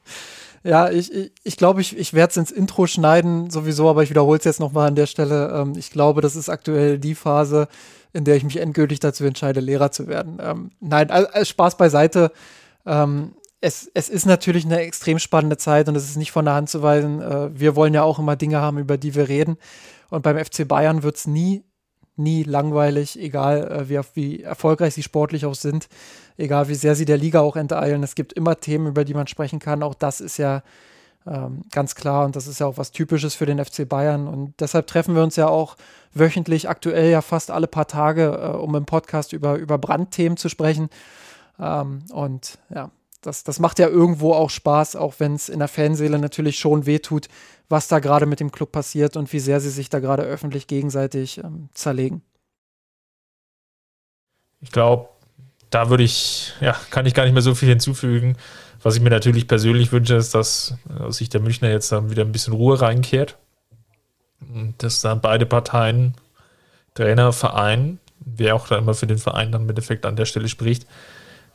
ja, ich glaube, ich, glaub, ich, ich werde es ins Intro schneiden, sowieso, aber ich wiederhole es jetzt nochmal an der Stelle. Ähm, ich glaube, das ist aktuell die Phase, in der ich mich endgültig dazu entscheide, Lehrer zu werden. Ähm, nein, als Spaß beiseite. Ähm, es, es ist natürlich eine extrem spannende Zeit und es ist nicht von der Hand zu weisen. Äh, wir wollen ja auch immer Dinge haben, über die wir reden. Und beim FC Bayern wird es nie, nie langweilig, egal äh, wie, wie erfolgreich sie sportlich auch sind, egal wie sehr sie der Liga auch enteilen. Es gibt immer Themen, über die man sprechen kann. Auch das ist ja ähm, ganz klar und das ist ja auch was Typisches für den FC Bayern. Und deshalb treffen wir uns ja auch wöchentlich, aktuell ja fast alle paar Tage, äh, um im Podcast über, über Brandthemen zu sprechen. Ähm, und ja, das, das macht ja irgendwo auch Spaß, auch wenn es in der Fanseele natürlich schon wehtut, was da gerade mit dem Club passiert und wie sehr sie sich da gerade öffentlich gegenseitig ähm, zerlegen. Ich glaube, da würde ich, ja, kann ich gar nicht mehr so viel hinzufügen. Was ich mir natürlich persönlich wünsche, ist, dass aus Sicht der Münchner jetzt dann wieder ein bisschen Ruhe reinkehrt. Und dass dann beide Parteien, Trainer, Verein, wer auch da immer für den Verein dann im Endeffekt an der Stelle spricht,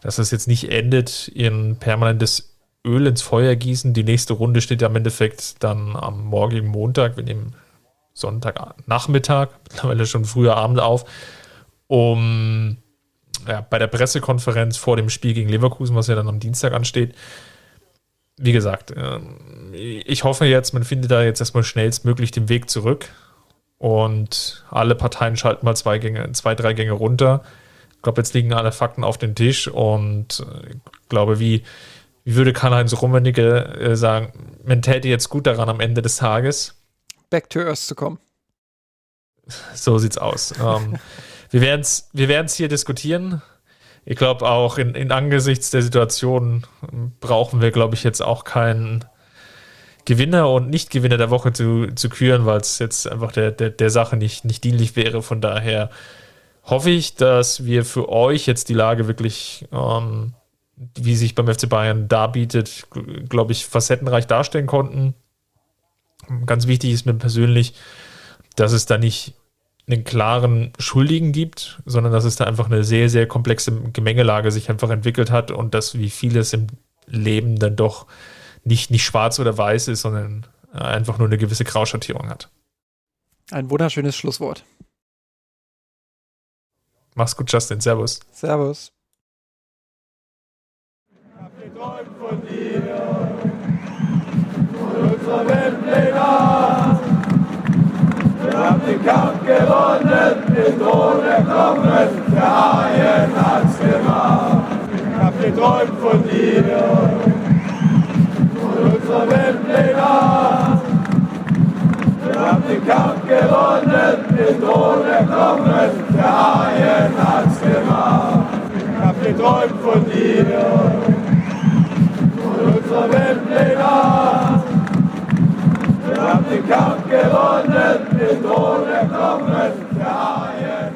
dass es jetzt nicht endet in permanentes Öl ins Feuer gießen. Die nächste Runde steht ja im Endeffekt dann am morgigen Montag, wir nehmen Sonntagnachmittag, mittlerweile schon früher Abend auf, um ja, bei der Pressekonferenz vor dem Spiel gegen Leverkusen, was ja dann am Dienstag ansteht. Wie gesagt, ähm, ich hoffe jetzt, man findet da jetzt erstmal schnellstmöglich den Weg zurück und alle Parteien schalten mal zwei, Gänge, zwei drei Gänge runter ich glaube, jetzt liegen alle Fakten auf dem Tisch und ich äh, glaube, wie, wie würde Karl-Heinz Rummenigge äh, sagen, man täte jetzt gut daran am Ende des Tages. Back to Earth zu kommen. So sieht's aus. ähm, wir werden es wir werden's hier diskutieren. Ich glaube auch in, in angesichts der Situation brauchen wir, glaube ich, jetzt auch keinen Gewinner und Nicht-Gewinner der Woche zu, zu küren, weil es jetzt einfach der, der, der Sache nicht, nicht dienlich wäre. Von daher hoffe ich, dass wir für euch jetzt die Lage wirklich, ähm, wie sich beim FC Bayern darbietet, glaube ich, facettenreich darstellen konnten. Ganz wichtig ist mir persönlich, dass es da nicht einen klaren Schuldigen gibt, sondern dass es da einfach eine sehr, sehr komplexe Gemengelage sich einfach entwickelt hat und dass wie vieles im Leben dann doch nicht, nicht schwarz oder weiß ist, sondern einfach nur eine gewisse Grauschattierung hat. Ein wunderschönes Schlusswort. Mach's gut, Justin. Servus. Servus. Den Kampf gewonnen, den Thron erkommen, der Haien hat's gemacht. Ich hab geträumt von dir, von unserer Weltpläne. Wir haben den Kampf gewonnen, den Thron erkommen, der Haien hat's gemacht. Ich hab geträumt von dir, von unserer Weltpläne. Wir haben den Kampf gewonnen, mit ohne Kommen der ARD.